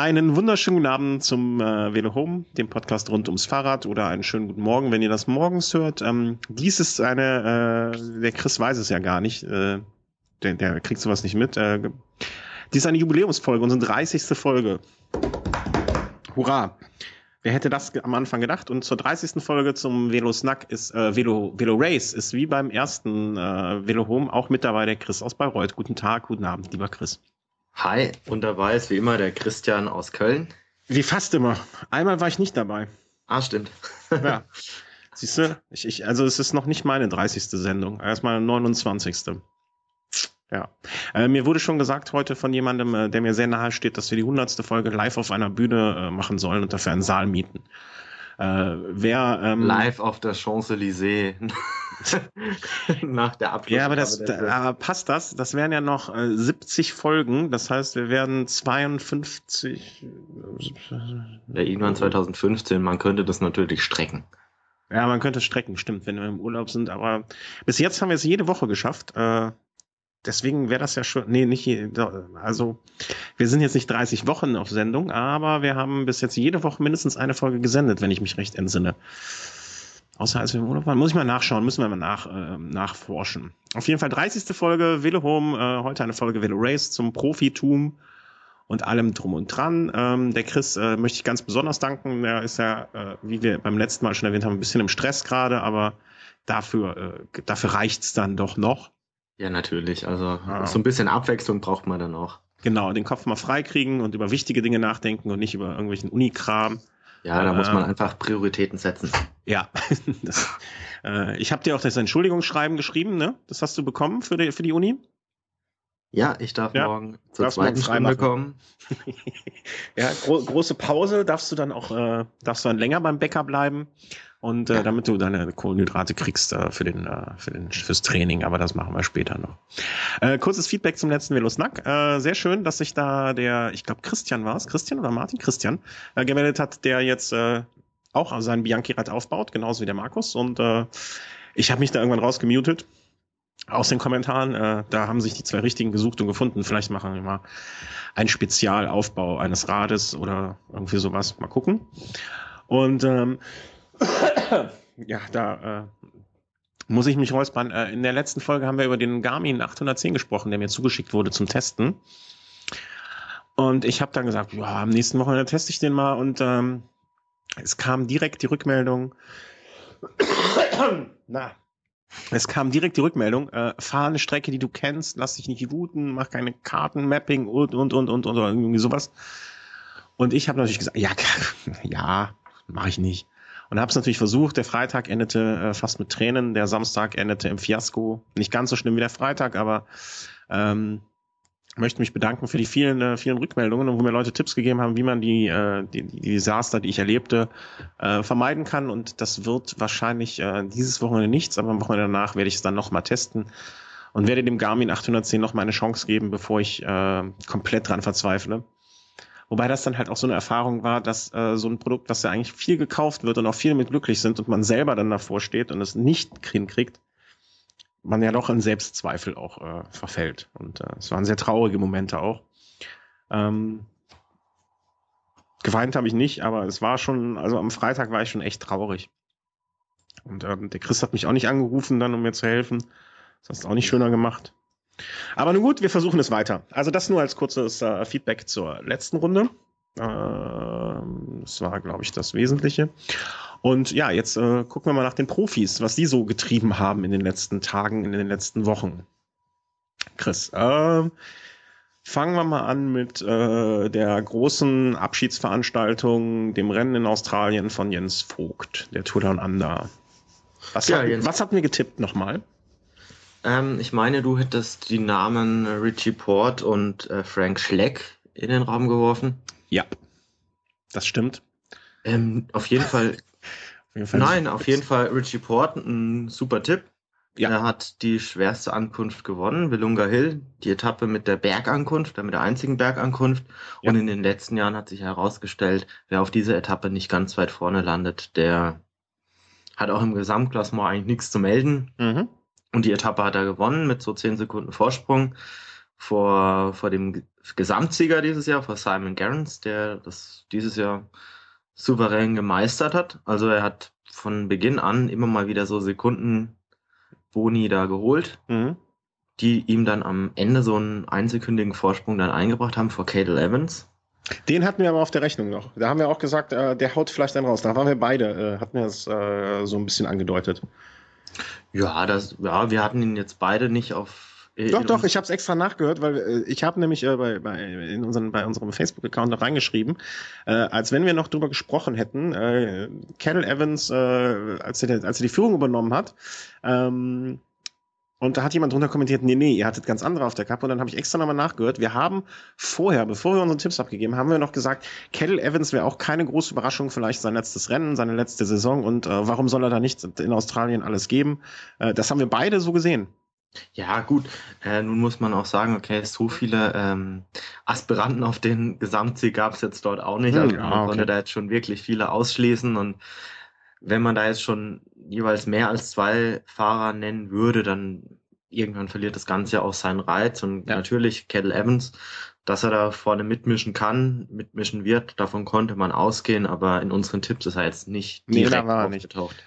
Einen wunderschönen guten Abend zum äh, Velo Home, dem Podcast rund ums Fahrrad oder einen schönen guten Morgen, wenn ihr das morgens hört. Ähm, dies ist eine, äh, der Chris weiß es ja gar nicht, äh, der, der kriegt sowas nicht mit. Äh, dies ist eine Jubiläumsfolge, unsere 30. Folge. Hurra! Wer hätte das am Anfang gedacht? Und zur 30. Folge zum Velo Snack ist äh, Velo, Velo Race ist wie beim ersten äh, Velo Home auch mit dabei der Chris aus Bayreuth. Guten Tag, guten Abend, lieber Chris. Hi, und dabei ist wie immer der Christian aus Köln. Wie fast immer. Einmal war ich nicht dabei. Ah, stimmt. ja. Siehst du, ich, ich, also es ist noch nicht meine 30. Sendung, erstmal 29. Ja. Äh, mir wurde schon gesagt heute von jemandem, äh, der mir sehr nahe steht, dass wir die 100. Folge live auf einer Bühne äh, machen sollen und dafür einen Saal mieten. Äh, wer, ähm, live auf der Champs-Élysées. Nach der Abschluss. Ja, aber das da, passt das. Das wären ja noch äh, 70 Folgen. Das heißt, wir werden 52. Ja, irgendwann 2015. Man könnte das natürlich strecken. Ja, man könnte strecken, stimmt, wenn wir im Urlaub sind. Aber bis jetzt haben wir es jede Woche geschafft. Äh, deswegen wäre das ja schon, nee, nicht, also wir sind jetzt nicht 30 Wochen auf Sendung, aber wir haben bis jetzt jede Woche mindestens eine Folge gesendet, wenn ich mich recht entsinne. Außer als wir im Urlaub waren. Muss ich mal nachschauen, müssen wir mal nach, äh, nachforschen. Auf jeden Fall 30. Folge Velo Home, äh, heute eine Folge Velo Race zum Profitum und allem drum und dran. Ähm, der Chris äh, möchte ich ganz besonders danken. Er ist ja, äh, wie wir beim letzten Mal schon erwähnt haben, ein bisschen im Stress gerade, aber dafür, äh, dafür reicht's dann doch noch. Ja, natürlich. Also ah. so ein bisschen Abwechslung braucht man dann auch. Genau, den Kopf mal freikriegen und über wichtige Dinge nachdenken und nicht über irgendwelchen Unikram. Ja, da äh, muss man einfach Prioritäten setzen. Ja. das, äh, ich habe dir auch das Entschuldigungsschreiben geschrieben, ne? Das hast du bekommen für die, für die Uni? Ja, ich darf ja, morgen zur zweiten Stunde kommen. ja, gro große Pause, darfst du dann auch, äh, darfst du dann länger beim Bäcker bleiben und äh, damit du deine Kohlenhydrate kriegst äh, für den, äh, für den, fürs Training, aber das machen wir später noch. Äh, kurzes Feedback zum letzten Velosnack. Äh, sehr schön, dass sich da der, ich glaube Christian war es, Christian oder Martin? Christian, äh, gemeldet hat, der jetzt äh, auch seinen Bianchi-Rad aufbaut, genauso wie der Markus und äh, ich habe mich da irgendwann rausgemutet aus den Kommentaren. Äh, da haben sich die zwei richtigen gesucht und gefunden. Vielleicht machen wir mal einen Spezialaufbau eines Rades oder irgendwie sowas. Mal gucken. Und ähm, ja, da äh, muss ich mich räuspern. Äh, in der letzten Folge haben wir über den Garmin 810 gesprochen, der mir zugeschickt wurde zum Testen. Und ich habe dann gesagt, ja, am nächsten Wochenende teste ich den mal. Und ähm, es kam direkt die Rückmeldung. Na, es kam direkt die Rückmeldung, äh, fahr eine Strecke, die du kennst, lass dich nicht wuten, mach keine Kartenmapping und, und, und, und, und, irgendwie sowas. Und ich habe natürlich gesagt, ja, ja, mache ich nicht. Und habe es natürlich versucht. Der Freitag endete äh, fast mit Tränen, der Samstag endete im Fiasko. Nicht ganz so schlimm wie der Freitag, aber ähm, möchte mich bedanken für die vielen, äh, vielen Rückmeldungen und wo mir Leute Tipps gegeben haben, wie man die, äh, die, die Desaster, die ich erlebte, äh, vermeiden kann. Und das wird wahrscheinlich äh, dieses Wochenende nichts, aber am Wochenende danach werde ich es dann nochmal testen und werde dem Garmin 810 nochmal eine Chance geben, bevor ich äh, komplett dran verzweifle. Wobei das dann halt auch so eine Erfahrung war, dass äh, so ein Produkt, das ja eigentlich viel gekauft wird und auch viele mit glücklich sind und man selber dann davor steht und es nicht hinkriegt, man ja doch in Selbstzweifel auch äh, verfällt. Und äh, es waren sehr traurige Momente auch. Ähm, geweint habe ich nicht, aber es war schon, also am Freitag war ich schon echt traurig. Und ähm, der Chris hat mich auch nicht angerufen, dann um mir zu helfen. Das hast du auch nicht schöner gemacht. Aber nun gut, wir versuchen es weiter. Also das nur als kurzes äh, Feedback zur letzten Runde. Ähm, das war, glaube ich, das Wesentliche. Und ja, jetzt äh, gucken wir mal nach den Profis, was die so getrieben haben in den letzten Tagen, in den letzten Wochen. Chris, äh, fangen wir mal an mit äh, der großen Abschiedsveranstaltung, dem Rennen in Australien von Jens Vogt, der Tour Down Under. Was, ja, hat, was hat mir getippt nochmal? Ähm, ich meine, du hättest die Namen Richie Port und äh, Frank Schleck in den Raum geworfen. Ja, das stimmt. Ähm, auf jeden Fall auf Nein, auf jeden Fall Richie Port, ein super Tipp. Ja. Er hat die schwerste Ankunft gewonnen, Willunga Hill, die Etappe mit der Bergankunft, mit der einzigen Bergankunft. Ja. Und in den letzten Jahren hat sich herausgestellt, wer auf dieser Etappe nicht ganz weit vorne landet, der hat auch im Gesamtklassement eigentlich nichts zu melden. Mhm. Und die Etappe hat er gewonnen mit so zehn Sekunden Vorsprung vor, vor dem Gesamtsieger dieses Jahr vor Simon Gerrans, der das dieses Jahr souverän gemeistert hat. Also er hat von Beginn an immer mal wieder so Sekunden Boni da geholt, mhm. die ihm dann am Ende so einen einsekündigen Vorsprung dann eingebracht haben vor Cadel Evans. Den hatten wir aber auf der Rechnung noch. Da haben wir auch gesagt, äh, der haut vielleicht dann raus. Da waren wir beide, äh, hatten wir es äh, so ein bisschen angedeutet. Ja, das, ja, wir hatten ihn jetzt beide nicht auf äh, doch, doch, ich habe es extra nachgehört, weil äh, ich habe nämlich äh, bei, bei, in unseren, bei unserem Facebook-Account noch reingeschrieben, äh, als wenn wir noch drüber gesprochen hätten, äh, Kettle Evans, äh, als, er, als er die Führung übernommen hat, ähm, und da hat jemand drunter kommentiert, nee, nee, ihr hattet ganz andere auf der Kappe. Und dann habe ich extra nochmal nachgehört. Wir haben vorher, bevor wir unsere Tipps abgegeben haben, wir noch gesagt, Kettle Evans wäre auch keine große Überraschung, vielleicht sein letztes Rennen, seine letzte Saison. Und äh, warum soll er da nicht in Australien alles geben? Äh, das haben wir beide so gesehen. Ja, gut. Äh, nun muss man auch sagen, okay, so viele ähm, Aspiranten auf den Gesamtsieg gab es jetzt dort auch nicht. Hm, also man okay. konnte da jetzt schon wirklich viele ausschließen. Und wenn man da jetzt schon jeweils mehr als zwei Fahrer nennen würde, dann irgendwann verliert das Ganze ja auch seinen Reiz. Und ja. natürlich Kettle Evans, dass er da vorne mitmischen kann, mitmischen wird, davon konnte man ausgehen. Aber in unseren Tipps ist er jetzt nicht direkt nee, aufgetaucht. Nicht.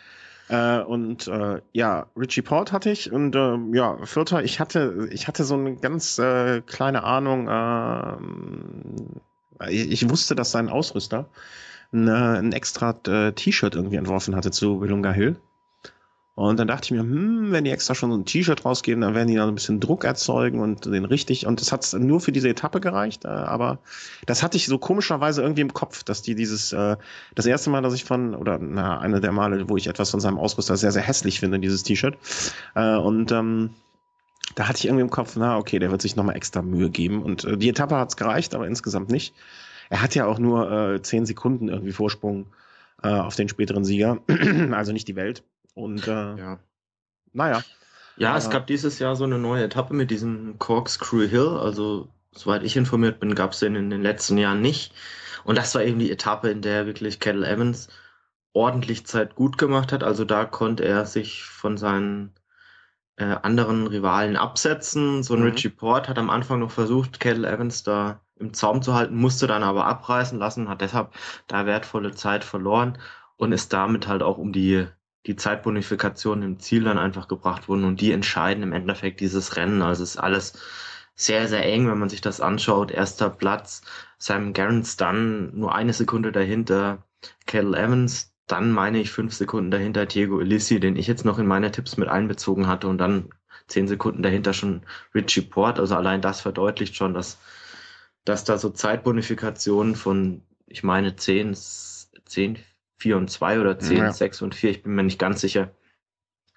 Äh, und äh, ja, Richie Port hatte ich und äh, ja, Vierter, ich hatte, ich hatte so eine ganz äh, kleine Ahnung, äh, ich, ich wusste, dass sein Ausrüster ein, ein extra äh, T-Shirt irgendwie entworfen hatte zu Willunga Hill. Und dann dachte ich mir, hm, wenn die extra schon so ein T-Shirt rausgeben, dann werden die da ein bisschen Druck erzeugen und den richtig. Und das hat nur für diese Etappe gereicht, äh, aber das hatte ich so komischerweise irgendwie im Kopf, dass die dieses, äh, das erste Mal, dass ich von, oder na, eine der Male, wo ich etwas von seinem Ausrüster sehr, sehr hässlich finde, dieses T-Shirt. Äh, und ähm, da hatte ich irgendwie im Kopf, na okay, der wird sich nochmal extra Mühe geben. Und äh, die Etappe hat's gereicht, aber insgesamt nicht. Er hat ja auch nur äh, zehn Sekunden irgendwie Vorsprung äh, auf den späteren Sieger, also nicht die Welt. Und äh, ja. naja. Ja, es gab dieses Jahr so eine neue Etappe mit diesem Corkscrew Hill. Also, soweit ich informiert bin, gab es den in den letzten Jahren nicht. Und das war eben die Etappe, in der wirklich Kettle Evans ordentlich Zeit gut gemacht hat. Also da konnte er sich von seinen äh, anderen Rivalen absetzen. So ein mhm. Richie Port hat am Anfang noch versucht, Kettle Evans da im Zaum zu halten, musste dann aber abreißen lassen, hat deshalb da wertvolle Zeit verloren und ist damit halt auch um die die Zeitbonifikation im Ziel dann einfach gebracht wurden und die entscheiden im Endeffekt dieses Rennen. Also es ist alles sehr, sehr eng, wenn man sich das anschaut. Erster Platz, Simon Gerrans, dann nur eine Sekunde dahinter Kettle Evans, dann meine ich fünf Sekunden dahinter Diego Elisi, den ich jetzt noch in meine Tipps mit einbezogen hatte und dann zehn Sekunden dahinter schon Richie Port. Also allein das verdeutlicht schon, dass, dass da so Zeitbonifikationen von, ich meine, zehn, zehn, 4 und 2 oder 10, ja. 6 und 4, ich bin mir nicht ganz sicher,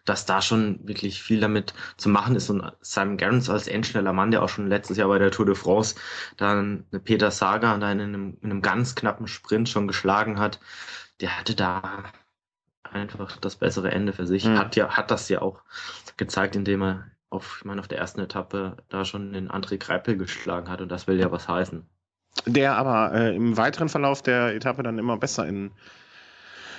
dass da schon wirklich viel damit zu machen ist. Und Simon Gerrans als endschneller Mann, der auch schon letztes Jahr bei der Tour de France dann eine Peter Saga da in einem, in einem ganz knappen Sprint schon geschlagen hat, der hatte da einfach das bessere Ende für sich. Mhm. Hat ja, hat das ja auch gezeigt, indem er auf, ich meine, auf der ersten Etappe da schon den André Greipel geschlagen hat und das will ja was heißen. Der aber äh, im weiteren Verlauf der Etappe dann immer besser in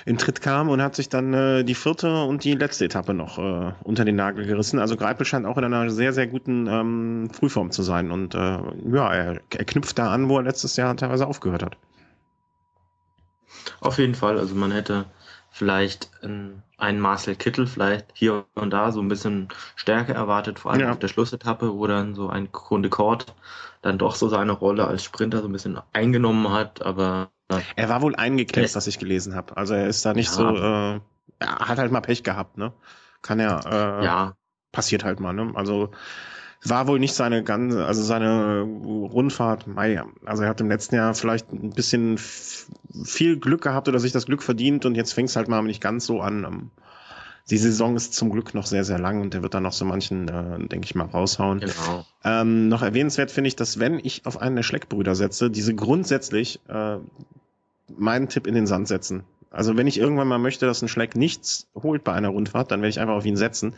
in Tritt kam und hat sich dann äh, die vierte und die letzte Etappe noch äh, unter den Nagel gerissen. Also Greipel scheint auch in einer sehr, sehr guten ähm, Frühform zu sein. Und äh, ja, er, er knüpft da an, wo er letztes Jahr teilweise aufgehört hat. Auf jeden Fall. Also man hätte vielleicht einen Marcel Kittel vielleicht hier und da so ein bisschen Stärke erwartet, vor allem ja. auf der Schlussetappe, wo dann so ein Kunde Kort dann doch so seine Rolle als Sprinter so ein bisschen eingenommen hat, aber er war wohl eingeklemmt, was ich gelesen habe. Also er ist da nicht ja. so, äh, er hat halt mal Pech gehabt, ne? Kann ja, äh, ja. passiert halt mal, ne? Also war wohl nicht seine ganze, also seine Rundfahrt, mei, also er hat im letzten Jahr vielleicht ein bisschen viel Glück gehabt oder sich das Glück verdient und jetzt fängt es halt mal nicht ganz so an. Ähm, die Saison ist zum Glück noch sehr, sehr lang und der wird dann noch so manchen, äh, denke ich mal, raushauen. Genau. Ähm, noch erwähnenswert finde ich, dass wenn ich auf einen der Schleckbrüder setze, diese grundsätzlich äh, meinen Tipp in den Sand setzen. Also wenn ich irgendwann mal möchte, dass ein Schleck nichts holt bei einer Rundfahrt, dann werde ich einfach auf ihn setzen.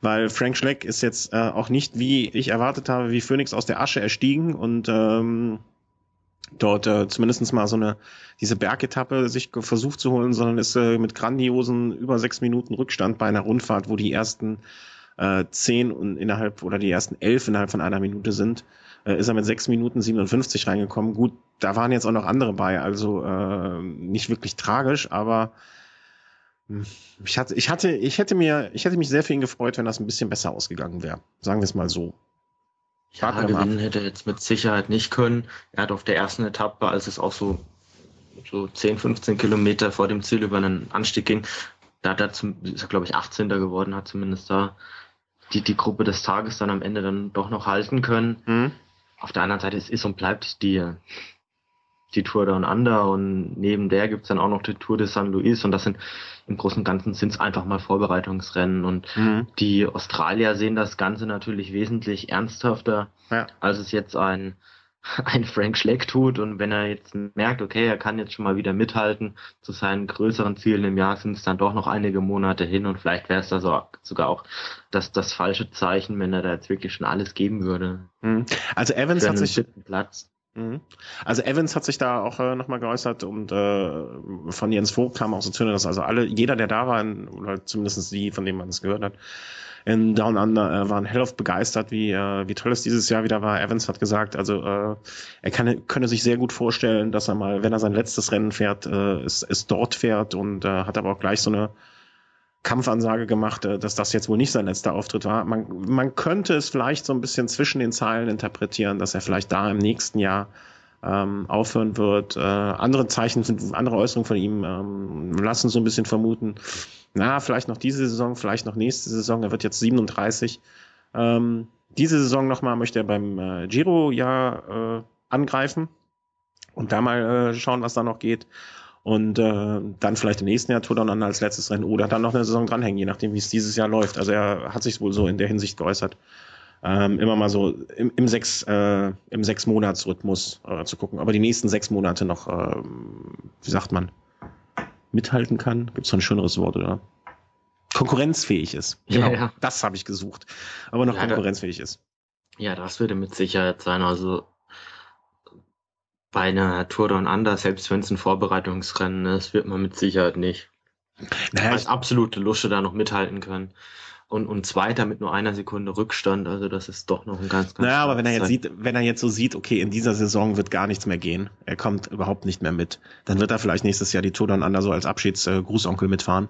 Weil Frank Schleck ist jetzt äh, auch nicht, wie ich erwartet habe, wie Phoenix aus der Asche erstiegen und ähm, dort äh, zumindest mal so eine diese Bergetappe sich versucht zu holen, sondern ist äh, mit grandiosen über sechs Minuten Rückstand bei einer Rundfahrt, wo die ersten äh, zehn und innerhalb oder die ersten elf innerhalb von einer Minute sind äh, ist er mit 6 Minuten 57 reingekommen. Gut, da waren jetzt auch noch andere bei, also äh, nicht wirklich tragisch, aber ich hatte, ich hatte, ich hätte mir, ich hätte mich sehr für ihn gefreut, wenn das ein bisschen besser ausgegangen wäre. Sagen wir es mal so. Ja, gewinnen hätte er jetzt mit Sicherheit nicht können. Er hat auf der ersten Etappe, als es auch so, so 10, 15 Kilometer vor dem Ziel über einen Anstieg ging, da hat er zum, ist er, glaube ich, 18. geworden, hat zumindest da die, die Gruppe des Tages dann am Ende dann doch noch halten können. Mhm. Auf der anderen Seite, es ist und bleibt die, die Tour Down Under und neben der gibt's dann auch noch die Tour de San Luis und das sind im Großen und Ganzen sind's einfach mal Vorbereitungsrennen und mhm. die Australier sehen das Ganze natürlich wesentlich ernsthafter, ja. als es jetzt ein ein Frank Schleck tut und wenn er jetzt merkt, okay, er kann jetzt schon mal wieder mithalten zu seinen größeren Zielen im Jahr, sind es dann doch noch einige Monate hin und vielleicht wäre es da so, sogar auch das, das falsche Zeichen, wenn er da jetzt wirklich schon alles geben würde. Mhm. Also Evans hat sich Platz. Mhm. Also Evans hat sich da auch äh, nochmal geäußert und äh, von Jens Vogt kam auch so zu, dass also alle, jeder, der da war, oder zumindest die, von dem man es gehört hat, in Down Under äh, waren hellauf begeistert, wie, äh, wie toll es dieses Jahr wieder war. Evans hat gesagt, also äh, er kann, könne sich sehr gut vorstellen, dass er mal, wenn er sein letztes Rennen fährt, äh, es, es dort fährt und äh, hat aber auch gleich so eine Kampfansage gemacht, äh, dass das jetzt wohl nicht sein letzter Auftritt war. Man, man könnte es vielleicht so ein bisschen zwischen den Zeilen interpretieren, dass er vielleicht da im nächsten Jahr ähm, aufhören wird. Äh, andere Zeichen, andere Äußerungen von ihm ähm, lassen so ein bisschen vermuten, na, vielleicht noch diese Saison, vielleicht noch nächste Saison. Er wird jetzt 37. Ähm, diese Saison nochmal möchte er beim äh, Giro ja äh, angreifen und da mal äh, schauen, was da noch geht. Und äh, dann vielleicht im nächsten Jahr Tour dann als letztes Rennen oder dann noch eine Saison dranhängen, je nachdem, wie es dieses Jahr läuft. Also er hat sich wohl so in der Hinsicht geäußert. Ähm, immer mal so im, im sechs äh, im sechs Monatsrhythmus äh, zu gucken, aber die nächsten sechs Monate noch, äh, wie sagt man, mithalten kann. Gibt es noch ein schöneres Wort, oder? Konkurrenzfähig ist. Genau, ja, ja. das habe ich gesucht. Aber noch ja, konkurrenzfähig ist. Ja, das würde mit Sicherheit sein. Also bei einer Tour Down Under, selbst wenn es ein Vorbereitungsrennen ist, wird man mit Sicherheit nicht naja, als absolute Lusche da noch mithalten können und, und Zweiter mit nur einer Sekunde Rückstand. Also das ist doch noch ein ganz, ganz. Naja, aber wenn er jetzt sieht, wenn er jetzt so sieht, okay, in dieser Saison wird gar nichts mehr gehen, er kommt überhaupt nicht mehr mit, dann wird er vielleicht nächstes Jahr die Tour dann anders so als Abschiedsgrußonkel äh, mitfahren.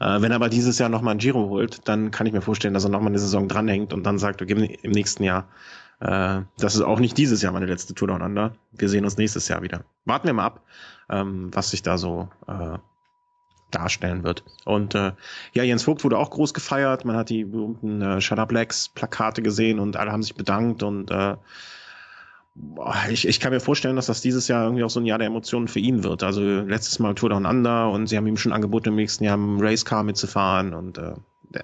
Äh, wenn er aber dieses Jahr nochmal ein Giro holt, dann kann ich mir vorstellen, dass er nochmal eine Saison dranhängt und dann sagt, okay, im nächsten Jahr, äh, das ist auch nicht dieses Jahr meine letzte Tour Down Under. Wir sehen uns nächstes Jahr wieder. Warten wir mal ab, ähm, was sich da so äh, darstellen wird. Und äh, ja, Jens Vogt wurde auch groß gefeiert. Man hat die berühmten äh, Shut Up Blacks Plakate gesehen und alle haben sich bedankt und äh, ich, ich kann mir vorstellen, dass das dieses Jahr irgendwie auch so ein Jahr der Emotionen für ihn wird. Also letztes Mal Tour Down Under und sie haben ihm schon angeboten, im nächsten Jahr im Racecar mitzufahren und äh,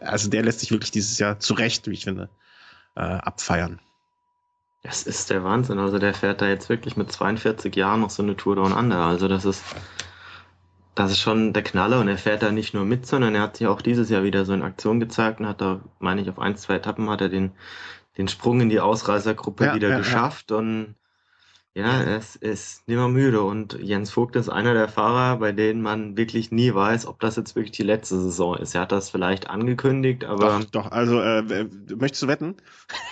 also der lässt sich wirklich dieses Jahr zu Recht, wie ich finde, äh, abfeiern. Das ist der Wahnsinn. Also der fährt da jetzt wirklich mit 42 Jahren noch so eine Tour Down Under. Also das ist das ist schon der Knaller und er fährt da nicht nur mit, sondern er hat sich auch dieses Jahr wieder so in Aktion gezeigt und hat da, meine ich, auf ein, zwei Etappen hat er den, den Sprung in die Ausreißergruppe ja, wieder ja, geschafft ja. und ja, es ist nimmer müde und Jens Vogt ist einer der Fahrer, bei denen man wirklich nie weiß, ob das jetzt wirklich die letzte Saison ist. Er hat das vielleicht angekündigt, aber. Doch, doch also äh, möchtest du wetten?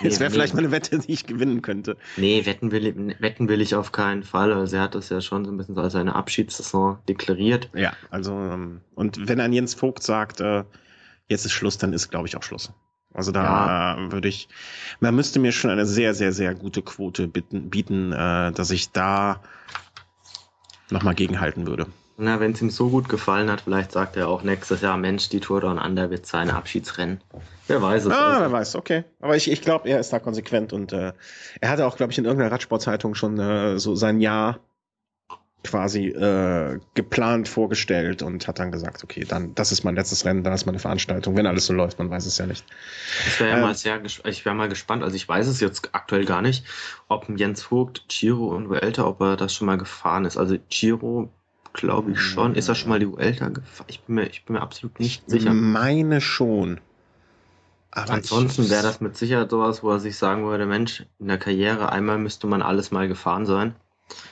Nee, es wäre nee. vielleicht mal eine Wette, die ich gewinnen könnte. Nee, wetten will, wetten will ich auf keinen Fall. Also er hat das ja schon so ein bisschen als seine Abschiedssaison deklariert. Ja, also ähm, und wenn ein Jens Vogt sagt, äh, jetzt ist Schluss, dann ist, glaube ich, auch Schluss. Also da ja. würde ich, man müsste mir schon eine sehr, sehr, sehr gute Quote bieten, bieten äh, dass ich da nochmal gegenhalten würde. Na, wenn es ihm so gut gefallen hat, vielleicht sagt er auch nächstes Jahr, Mensch, die Tour Down Under wird sein Abschiedsrennen. Wer weiß es. Ah, also. wer weiß, okay. Aber ich, ich glaube, er ist da konsequent und äh, er hatte auch, glaube ich, in irgendeiner Radsportzeitung schon äh, so sein Jahr quasi äh, geplant vorgestellt und hat dann gesagt, okay, dann das ist mein letztes Rennen, dann ist meine Veranstaltung, wenn alles so läuft, man weiß es ja nicht. Ich wäre ja mal sehr ich wäre mal gespannt, also ich weiß es jetzt aktuell gar nicht, ob Jens Vogt, Giro und Vuelta, ob er das schon mal gefahren ist. Also Giro glaube ich schon. Ist er schon mal die Vuelta gefahren? Ich bin mir, ich bin mir absolut nicht sicher. Ich meine schon. Aber Ansonsten wäre das mit Sicherheit sowas, wo er sich sagen würde, Mensch, in der Karriere einmal müsste man alles mal gefahren sein.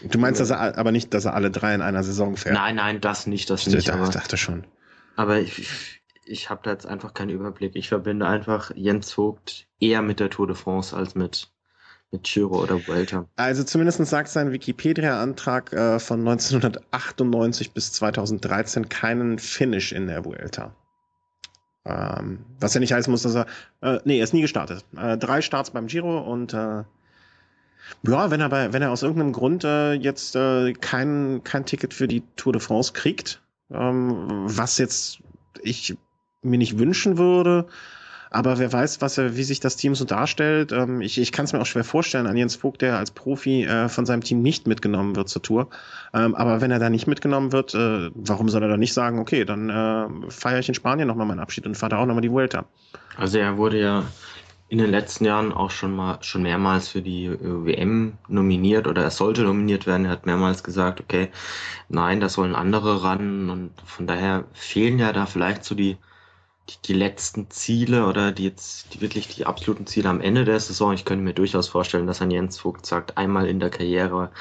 Du meinst dass er, aber nicht, dass er alle drei in einer Saison fährt? Nein, nein, das nicht, das ich nicht. Ich dachte schon. Aber ich, ich habe da jetzt einfach keinen Überblick. Ich verbinde einfach Jens Vogt eher mit der Tour de France als mit, mit Giro oder Vuelta. Also zumindest sagt sein Wikipedia-Antrag äh, von 1998 bis 2013 keinen Finish in der Vuelta. Ähm, was ja nicht heißen muss, dass er, äh, nee, er ist nie gestartet. Äh, drei Starts beim Giro und äh, ja, wenn er bei, wenn er aus irgendeinem Grund äh, jetzt äh, kein, kein Ticket für die Tour de France kriegt, ähm, was jetzt ich mir nicht wünschen würde, aber wer weiß, was er, wie sich das Team so darstellt. Ähm, ich ich kann es mir auch schwer vorstellen an Jens Vogt, der als Profi äh, von seinem Team nicht mitgenommen wird zur Tour. Ähm, aber wenn er da nicht mitgenommen wird, äh, warum soll er dann nicht sagen, okay, dann äh, feiere ich in Spanien nochmal meinen Abschied und fahre da auch nochmal die Vuelta. Also er wurde ja in den letzten Jahren auch schon mal schon mehrmals für die äh, WM nominiert oder er sollte nominiert werden. Er hat mehrmals gesagt, okay, nein, da sollen andere ran und von daher fehlen ja da vielleicht so die die, die letzten Ziele oder die jetzt die wirklich die absoluten Ziele am Ende der Saison. Ich könnte mir durchaus vorstellen, dass ein Jens Vogt sagt, einmal in der Karriere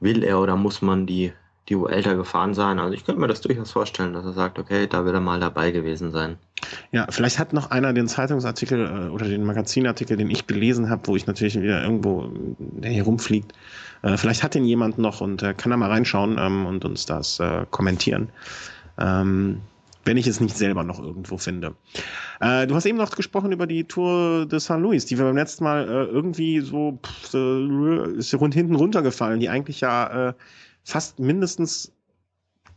will er oder muss man die die älter gefahren sein. Also ich könnte mir das durchaus vorstellen, dass er sagt, okay, da will er mal dabei gewesen sein. Ja, vielleicht hat noch einer den Zeitungsartikel äh, oder den Magazinartikel, den ich gelesen habe, wo ich natürlich wieder irgendwo der hier rumfliegt. Äh, vielleicht hat den jemand noch und äh, kann da mal reinschauen ähm, und uns das äh, kommentieren. Ähm, wenn ich es nicht selber noch irgendwo finde. Äh, du hast eben noch gesprochen über die Tour de St. Louis, die wir beim letzten Mal äh, irgendwie so pff, äh, ist rund hinten runtergefallen, die eigentlich ja äh, fast mindestens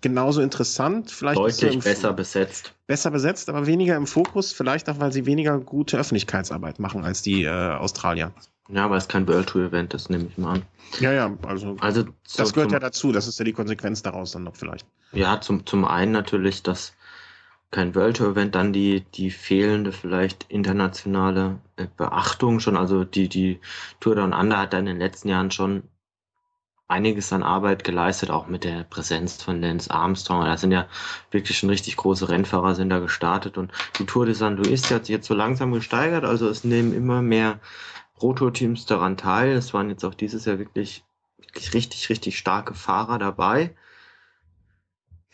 genauso interessant, vielleicht deutlich besser besetzt. Besser besetzt, aber weniger im Fokus, vielleicht auch, weil sie weniger gute Öffentlichkeitsarbeit machen als die äh, Australier. Ja, weil es kein World Tour Event ist, nehme ich mal an. Ja, ja, also, also das gehört ja dazu, das ist ja die Konsequenz daraus dann noch vielleicht. Ja, zum, zum einen natürlich, dass kein World Tour Event, dann die, die fehlende vielleicht internationale äh, Beachtung schon. Also die, die Tour Down Under hat da in den letzten Jahren schon einiges an Arbeit geleistet, auch mit der Präsenz von Lance Armstrong. Da sind ja wirklich schon richtig große Rennfahrer sind da gestartet und die Tour de San Luis hat sich jetzt so langsam gesteigert. Also es nehmen immer mehr Proto-Teams daran teil. Es waren jetzt auch dieses Jahr wirklich, wirklich richtig, richtig starke Fahrer dabei.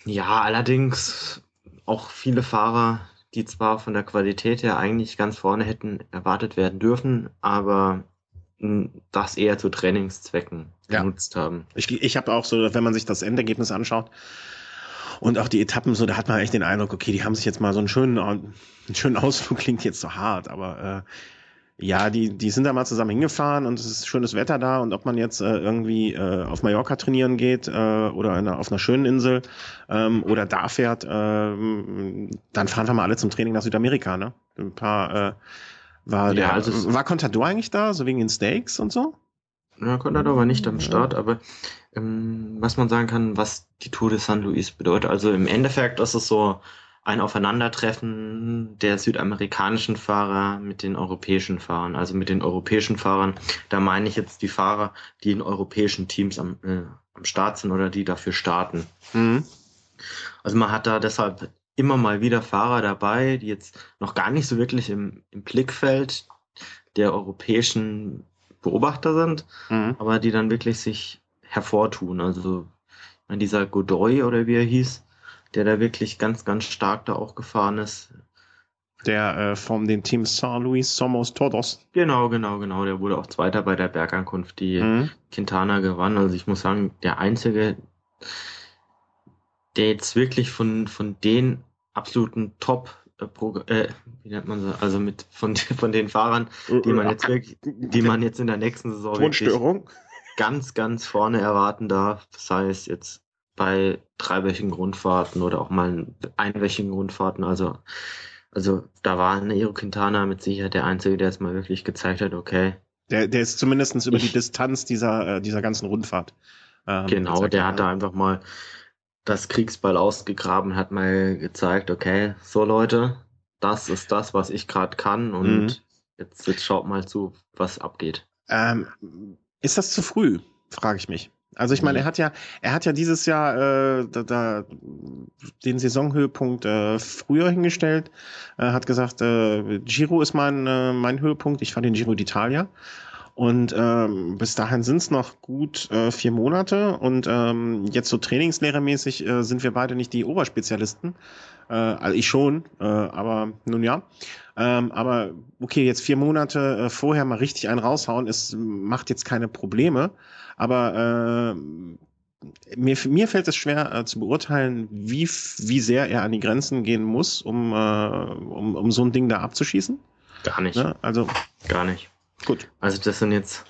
Ja, allerdings auch viele Fahrer, die zwar von der Qualität her eigentlich ganz vorne hätten erwartet werden dürfen, aber das eher zu Trainingszwecken ja. genutzt haben. Ich, ich habe auch so, wenn man sich das Endergebnis anschaut und auch die Etappen, so, da hat man echt den Eindruck, okay, die haben sich jetzt mal so einen schönen, einen schönen Ausflug, klingt jetzt so hart, aber äh, ja, die, die sind da mal zusammen hingefahren und es ist schönes Wetter da und ob man jetzt äh, irgendwie äh, auf Mallorca trainieren geht äh, oder einer, auf einer schönen Insel ähm, oder da fährt, äh, dann fahren wir mal alle zum Training nach Südamerika, ne? Ein paar äh, war ja, also war Contador eigentlich da, so wegen den Steaks und so? Ja, Contador war nicht am Start, aber ähm, was man sagen kann, was die Tour de San Luis bedeutet. Also im Endeffekt ist es so ein Aufeinandertreffen der südamerikanischen Fahrer mit den europäischen Fahrern. Also mit den europäischen Fahrern, da meine ich jetzt die Fahrer, die in europäischen Teams am, äh, am Start sind oder die dafür starten. Mhm. Also man hat da deshalb immer mal wieder Fahrer dabei, die jetzt noch gar nicht so wirklich im, im Blickfeld der europäischen Beobachter sind, mhm. aber die dann wirklich sich hervortun. Also mein, dieser Godoy oder wie er hieß, der da wirklich ganz, ganz stark da auch gefahren ist. Der äh, von den Team Saint Luis Somos Todos. Genau, genau, genau. Der wurde auch Zweiter bei der Bergankunft, die mhm. Quintana gewann. Also ich muss sagen, der einzige, der jetzt wirklich von, von den absoluten Top äh, äh, wie nennt man sie, also mit von, von den Fahrern, die man jetzt wirklich, die man jetzt in der nächsten Saison wirklich ganz, ganz vorne erwarten darf. Das heißt jetzt bei dreiwöchigen Grundfahrten oder auch mal einwöchigen Grundfahrten. Also, also da war Nairo Quintana mit Sicherheit der Einzige, der es mal wirklich gezeigt hat, okay. Der, der ist zumindest über ich, die Distanz dieser, äh, dieser ganzen Rundfahrt. Ähm, genau, der hat da einfach mal das Kriegsball ausgegraben, hat mal gezeigt, okay, so Leute, das ist das, was ich gerade kann und mhm. jetzt, jetzt schaut mal zu, was abgeht. Ähm, ist das zu früh, frage ich mich. Also ich meine, er hat ja, er hat ja dieses Jahr äh, da, da den Saisonhöhepunkt äh, früher hingestellt. Er hat gesagt, äh, Giro ist mein äh, mein Höhepunkt. Ich fand den Giro d'Italia. Und ähm, bis dahin sind es noch gut äh, vier Monate. Und ähm, jetzt so trainingslehrermäßig äh, sind wir beide nicht die Oberspezialisten. Äh, also ich schon, äh, aber nun ja. Ähm, aber okay, jetzt vier Monate äh, vorher mal richtig einen raushauen, ist, macht jetzt keine Probleme. Aber äh, mir, mir fällt es schwer äh, zu beurteilen, wie, wie sehr er an die Grenzen gehen muss, um, äh, um, um so ein Ding da abzuschießen. Gar nicht. Ne? Also gar nicht. Gut. Also das sind jetzt,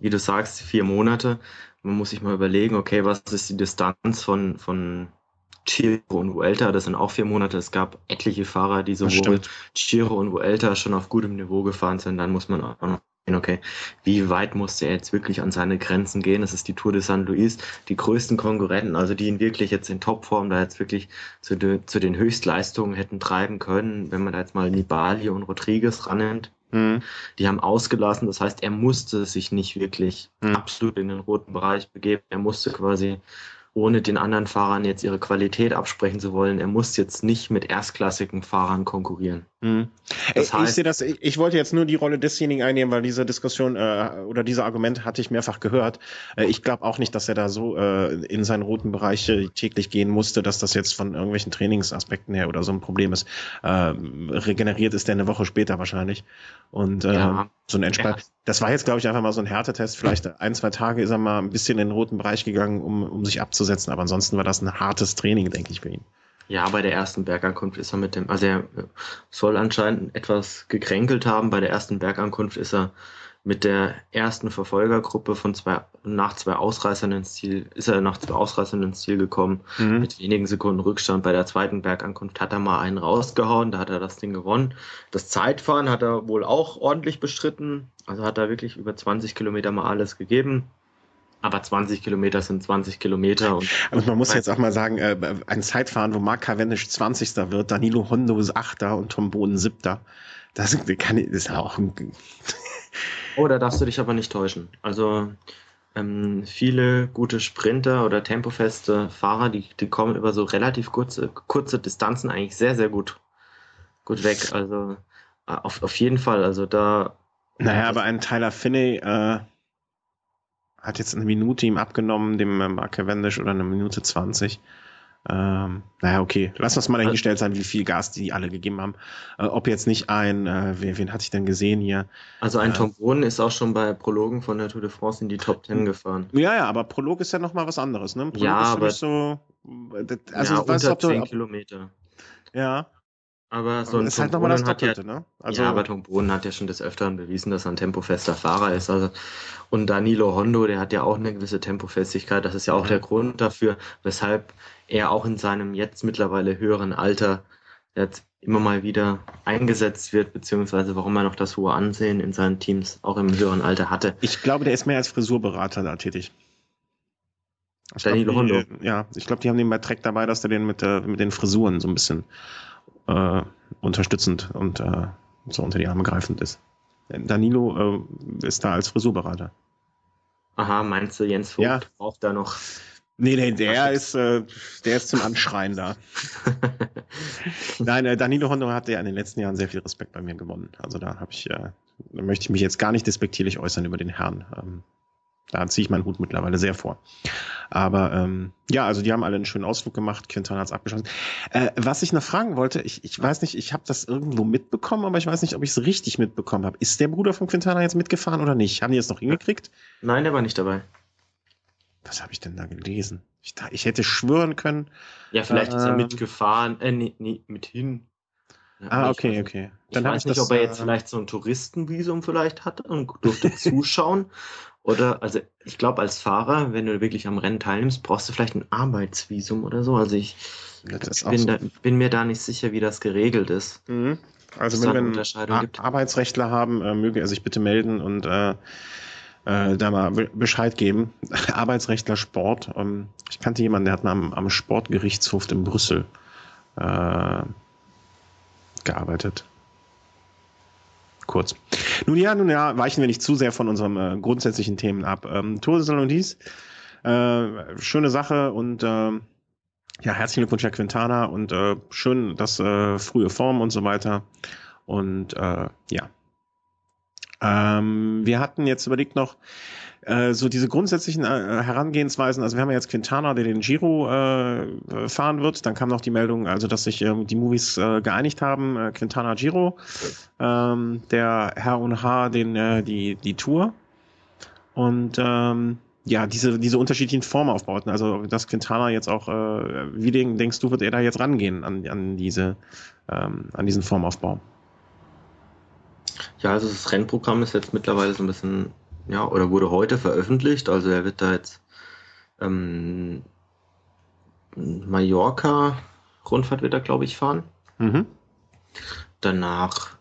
wie du sagst, vier Monate. Man muss sich mal überlegen, okay, was ist die Distanz von, von Chiro und Vuelta? Das sind auch vier Monate. Es gab etliche Fahrer, die sowohl Chiro und Vuelta schon auf gutem Niveau gefahren sind. Dann muss man auch noch okay, wie weit musste er jetzt wirklich an seine Grenzen gehen? Das ist die Tour de San Luis. Die größten Konkurrenten, also die ihn wirklich jetzt in Topform da jetzt wirklich zu, de, zu den Höchstleistungen hätten treiben können, wenn man da jetzt mal Nibali und Rodriguez rannimmt. Mhm. Die haben ausgelassen, das heißt, er musste sich nicht wirklich mhm. absolut in den roten Bereich begeben. Er musste quasi ohne den anderen Fahrern jetzt ihre Qualität absprechen zu wollen. Er muss jetzt nicht mit erstklassigen Fahrern konkurrieren. Mhm. Das heißt, ich sehe das, ich, ich, wollte jetzt nur die Rolle desjenigen einnehmen, weil diese Diskussion äh, oder diese Argumente hatte ich mehrfach gehört. Äh, ich glaube auch nicht, dass er da so äh, in seinen roten Bereich täglich gehen musste, dass das jetzt von irgendwelchen Trainingsaspekten her oder so ein Problem ist. Äh, regeneriert ist der eine Woche später wahrscheinlich. Und äh, ja. So ein Endspurt. Ja. Das war jetzt, glaube ich, einfach mal so ein Härtetest. Vielleicht ein, zwei Tage ist er mal ein bisschen in den roten Bereich gegangen, um, um sich abzusetzen. Aber ansonsten war das ein hartes Training, denke ich, für ihn. Ja, bei der ersten Bergankunft ist er mit dem, also er soll anscheinend etwas gekränkelt haben. Bei der ersten Bergankunft ist er mit der ersten Verfolgergruppe von zwei, nach zwei Ausreißern ins Ziel, ist er nach zwei Ausreißern ins Ziel gekommen, mhm. mit wenigen Sekunden Rückstand. Bei der zweiten Bergankunft hat er mal einen rausgehauen, da hat er das Ding gewonnen. Das Zeitfahren hat er wohl auch ordentlich bestritten, also hat er wirklich über 20 Kilometer mal alles gegeben. Aber 20 Kilometer sind 20 Kilometer. Und, und man muss jetzt auch mal sagen, äh, ein Zeitfahren, wo Mark Cavendish 20. wird, Danilo Hondo ist 8. und Tom Boden 7. Das kann das ist auch ein Oh, da darfst du dich aber nicht täuschen. Also ähm, viele gute Sprinter oder tempofeste Fahrer, die, die kommen über so relativ kurze, kurze Distanzen eigentlich sehr, sehr gut, gut weg. Also äh, auf, auf jeden Fall. Also da. Naja, aber ein Tyler Finney äh, hat jetzt eine Minute ihm abgenommen, dem äh, Mark Cavendish oder eine Minute 20. Ähm, naja, okay. Lass uns mal dahingestellt sein, wie viel Gas die alle gegeben haben. Äh, ob jetzt nicht ein, äh, wen, wen hatte ich denn gesehen hier? Also ein äh, Tom Bohnen ist auch schon bei Prologen von der Tour de France in die Top Ten gefahren. Ja, ja, aber Prolog ist ja nochmal was anderes, ne? Prolog ja, aber so, also ja, unter 10 Kilometer. Ja, aber so ein ist halt nochmal das Doppelte, ja, ne? Also, ja, aber Tom Bohnen hat ja schon des Öfteren bewiesen, dass er ein tempofester Fahrer ist. Also, und Danilo Hondo, der hat ja auch eine gewisse Tempofestigkeit. Das ist ja auch der Grund dafür, weshalb er auch in seinem jetzt mittlerweile höheren Alter jetzt immer mal wieder eingesetzt wird, beziehungsweise warum er noch das hohe Ansehen in seinen Teams auch im höheren Alter hatte. Ich glaube, der ist mehr als Frisurberater da tätig. Ich Danilo glaub, die, Hondo. Ja, ich glaube, die haben den bei Track dabei, dass der den mit, äh, mit den Frisuren so ein bisschen äh, unterstützend und äh, so unter die Arme greifend ist. Danilo äh, ist da als Frisurberater. Aha, meinst du, Jens Vogt ja. braucht da noch. Nee, nee, der ist, äh, der ist zum Anschreien da. Nein, äh, Danilo Hondo hat ja in den letzten Jahren sehr viel Respekt bei mir gewonnen. Also da habe ich, äh, da möchte ich mich jetzt gar nicht despektierlich äußern über den Herrn. Ähm, da ziehe ich meinen Hut mittlerweile sehr vor. Aber ähm, ja, also die haben alle einen schönen Ausflug gemacht. Quintana hat's abgeschossen. Äh, was ich noch fragen wollte, ich, ich weiß nicht, ich habe das irgendwo mitbekommen, aber ich weiß nicht, ob ich es richtig mitbekommen habe. Ist der Bruder von Quintana jetzt mitgefahren oder nicht? Haben die es noch hingekriegt? Nein, der war nicht dabei. Was habe ich denn da gelesen? Ich, ich hätte schwören können. Ja, vielleicht äh, ist er ähm, mitgefahren, äh, nee, nee, mit hin. Ja, ah, okay, okay. Dann ich weiß ich nicht, das, ob er jetzt äh, vielleicht so ein Touristenvisum vielleicht hatte und durfte zuschauen. Oder, also ich glaube, als Fahrer, wenn du wirklich am Rennen teilnimmst, brauchst du vielleicht ein Arbeitsvisum oder so. Also ich bin, so. da, bin, mir da nicht sicher, wie das geregelt ist. Mhm. Also wenn wir einen Arbeitsrechtler haben, äh, möge er sich bitte melden und äh, äh, da mal Bescheid geben. Arbeitsrechtler Sport. Ähm, ich kannte jemanden, der hat mal am, am Sportgerichtshof in Brüssel äh, gearbeitet kurz. Nun ja, nun ja, weichen wir nicht zu sehr von unserem äh, grundsätzlichen Themen ab. Ähm, Tour de Salondis, äh, schöne Sache und äh, ja, herzlichen Glückwunsch, Herr Quintana und äh, schön, dass äh, frühe Form und so weiter. Und äh, ja, Ähm, wir hatten jetzt überlegt noch, äh, so diese grundsätzlichen äh, Herangehensweisen, also wir haben ja jetzt Quintana, der den Giro äh, fahren wird, dann kam noch die Meldung, also dass sich ähm, die Movies äh, geeinigt haben, äh, Quintana Giro, ähm, der Herr und H den äh, die die Tour. Und ähm, ja, diese, diese unterschiedlichen Formaufbauten, also dass Quintana jetzt auch, äh, wie denkst du, wird er da jetzt rangehen an, an diese, ähm, an diesen Formaufbau? Ja, also das Rennprogramm ist jetzt mittlerweile so ein bisschen ja, oder wurde heute veröffentlicht. Also er wird da jetzt ähm, Mallorca Rundfahrt wird er, glaube ich, fahren. Mhm. Danach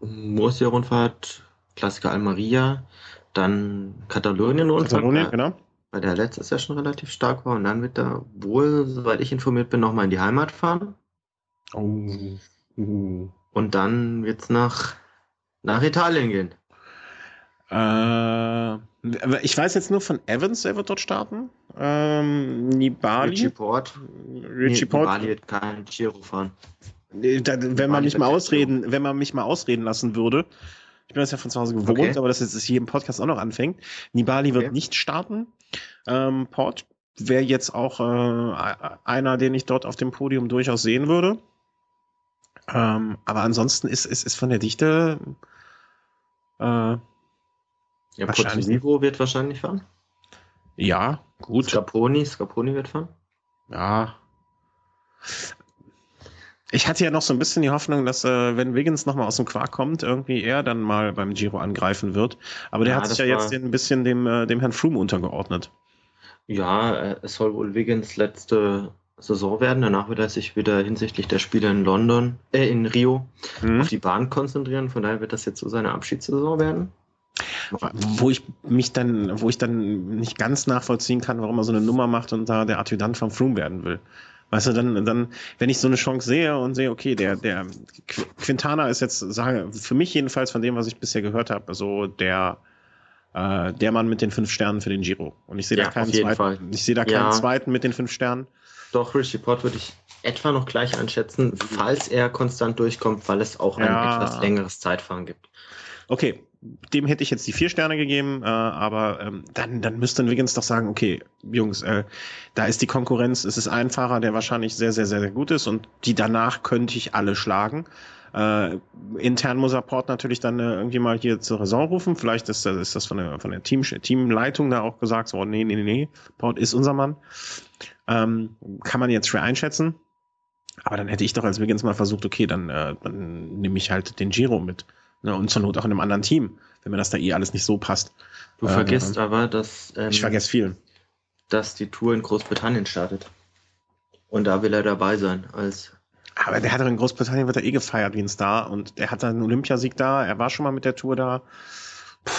Murcia Rundfahrt, Klassiker Almeria, dann Katalonien Rundfahrt. Katalonien, genau. Weil der letztes Jahr schon relativ stark war. Und dann wird er wohl, soweit ich informiert bin, nochmal in die Heimat fahren. Oh. Uh. Und dann wird es nach, nach Italien gehen. Äh, ich weiß jetzt nur von Evans, der wird dort starten. Ähm, Nibali. Richie Port. Richie Port. Nibali wird kein Giro fahren. Da, wenn man mich mal ausreden, wenn man mich mal ausreden lassen würde, ich bin das ja von zu Hause gewohnt, okay. aber dass jetzt hier im Podcast auch noch anfängt. Nibali wird okay. nicht starten. Ähm, Port wäre jetzt auch äh, einer, den ich dort auf dem Podium durchaus sehen würde. Ähm, aber ansonsten ist es ist, ist von der Dichte äh, ja, Pozzovivo wird wahrscheinlich fahren. Ja, gut. Scaponi, Scaponi wird fahren. Ja. Ich hatte ja noch so ein bisschen die Hoffnung, dass äh, wenn Wiggins nochmal aus dem Quark kommt, irgendwie er dann mal beim Giro angreifen wird. Aber der ja, hat sich ja jetzt ein bisschen dem, äh, dem Herrn Froome untergeordnet. Ja, äh, es soll wohl Wiggins letzte Saison werden. Danach wird er sich wieder hinsichtlich der Spiele in London, äh, in Rio mhm. auf die Bahn konzentrieren. Von daher wird das jetzt so seine Abschiedssaison werden. Wo ich mich dann, wo ich dann nicht ganz nachvollziehen kann, warum er so eine Nummer macht und da der Adjutant vom Froome werden will. Weißt du, dann, dann, wenn ich so eine Chance sehe und sehe, okay, der, der Quintana ist jetzt, sage, für mich jedenfalls von dem, was ich bisher gehört habe, so der, äh, der Mann mit den fünf Sternen für den Giro. Und ich sehe ja, da keinen zweiten, Fall. ich sehe da keinen ja. zweiten mit den fünf Sternen. Doch, Richie Port würde ich etwa noch gleich einschätzen, falls er konstant durchkommt, weil es auch ein ja. etwas längeres Zeitfahren gibt. Okay, dem hätte ich jetzt die vier Sterne gegeben, äh, aber ähm, dann, dann müsste Wiggins doch sagen, okay, Jungs, äh, da ist die Konkurrenz, es ist ein Fahrer, der wahrscheinlich sehr, sehr, sehr, sehr gut ist und die danach könnte ich alle schlagen. Äh, intern muss er Port natürlich dann äh, irgendwie mal hier zur Raison rufen. Vielleicht ist, ist das von der, von der Team, Teamleitung da auch gesagt, so, nee, nee, nee, Port ist unser Mann. Ähm, kann man jetzt schwer einschätzen. Aber dann hätte ich doch als Wiggins mal versucht, okay, dann, äh, dann nehme ich halt den Giro mit. Ne, und zur Not auch in einem anderen Team, wenn mir das da eh alles nicht so passt. Du äh, vergisst aber, dass. Ähm, ich vergesse viel. Dass die Tour in Großbritannien startet. Und da will er dabei sein als. Aber der hat doch in Großbritannien wird er eh gefeiert wie ein Star und er hat einen Olympiasieg da, er war schon mal mit der Tour da. Puh,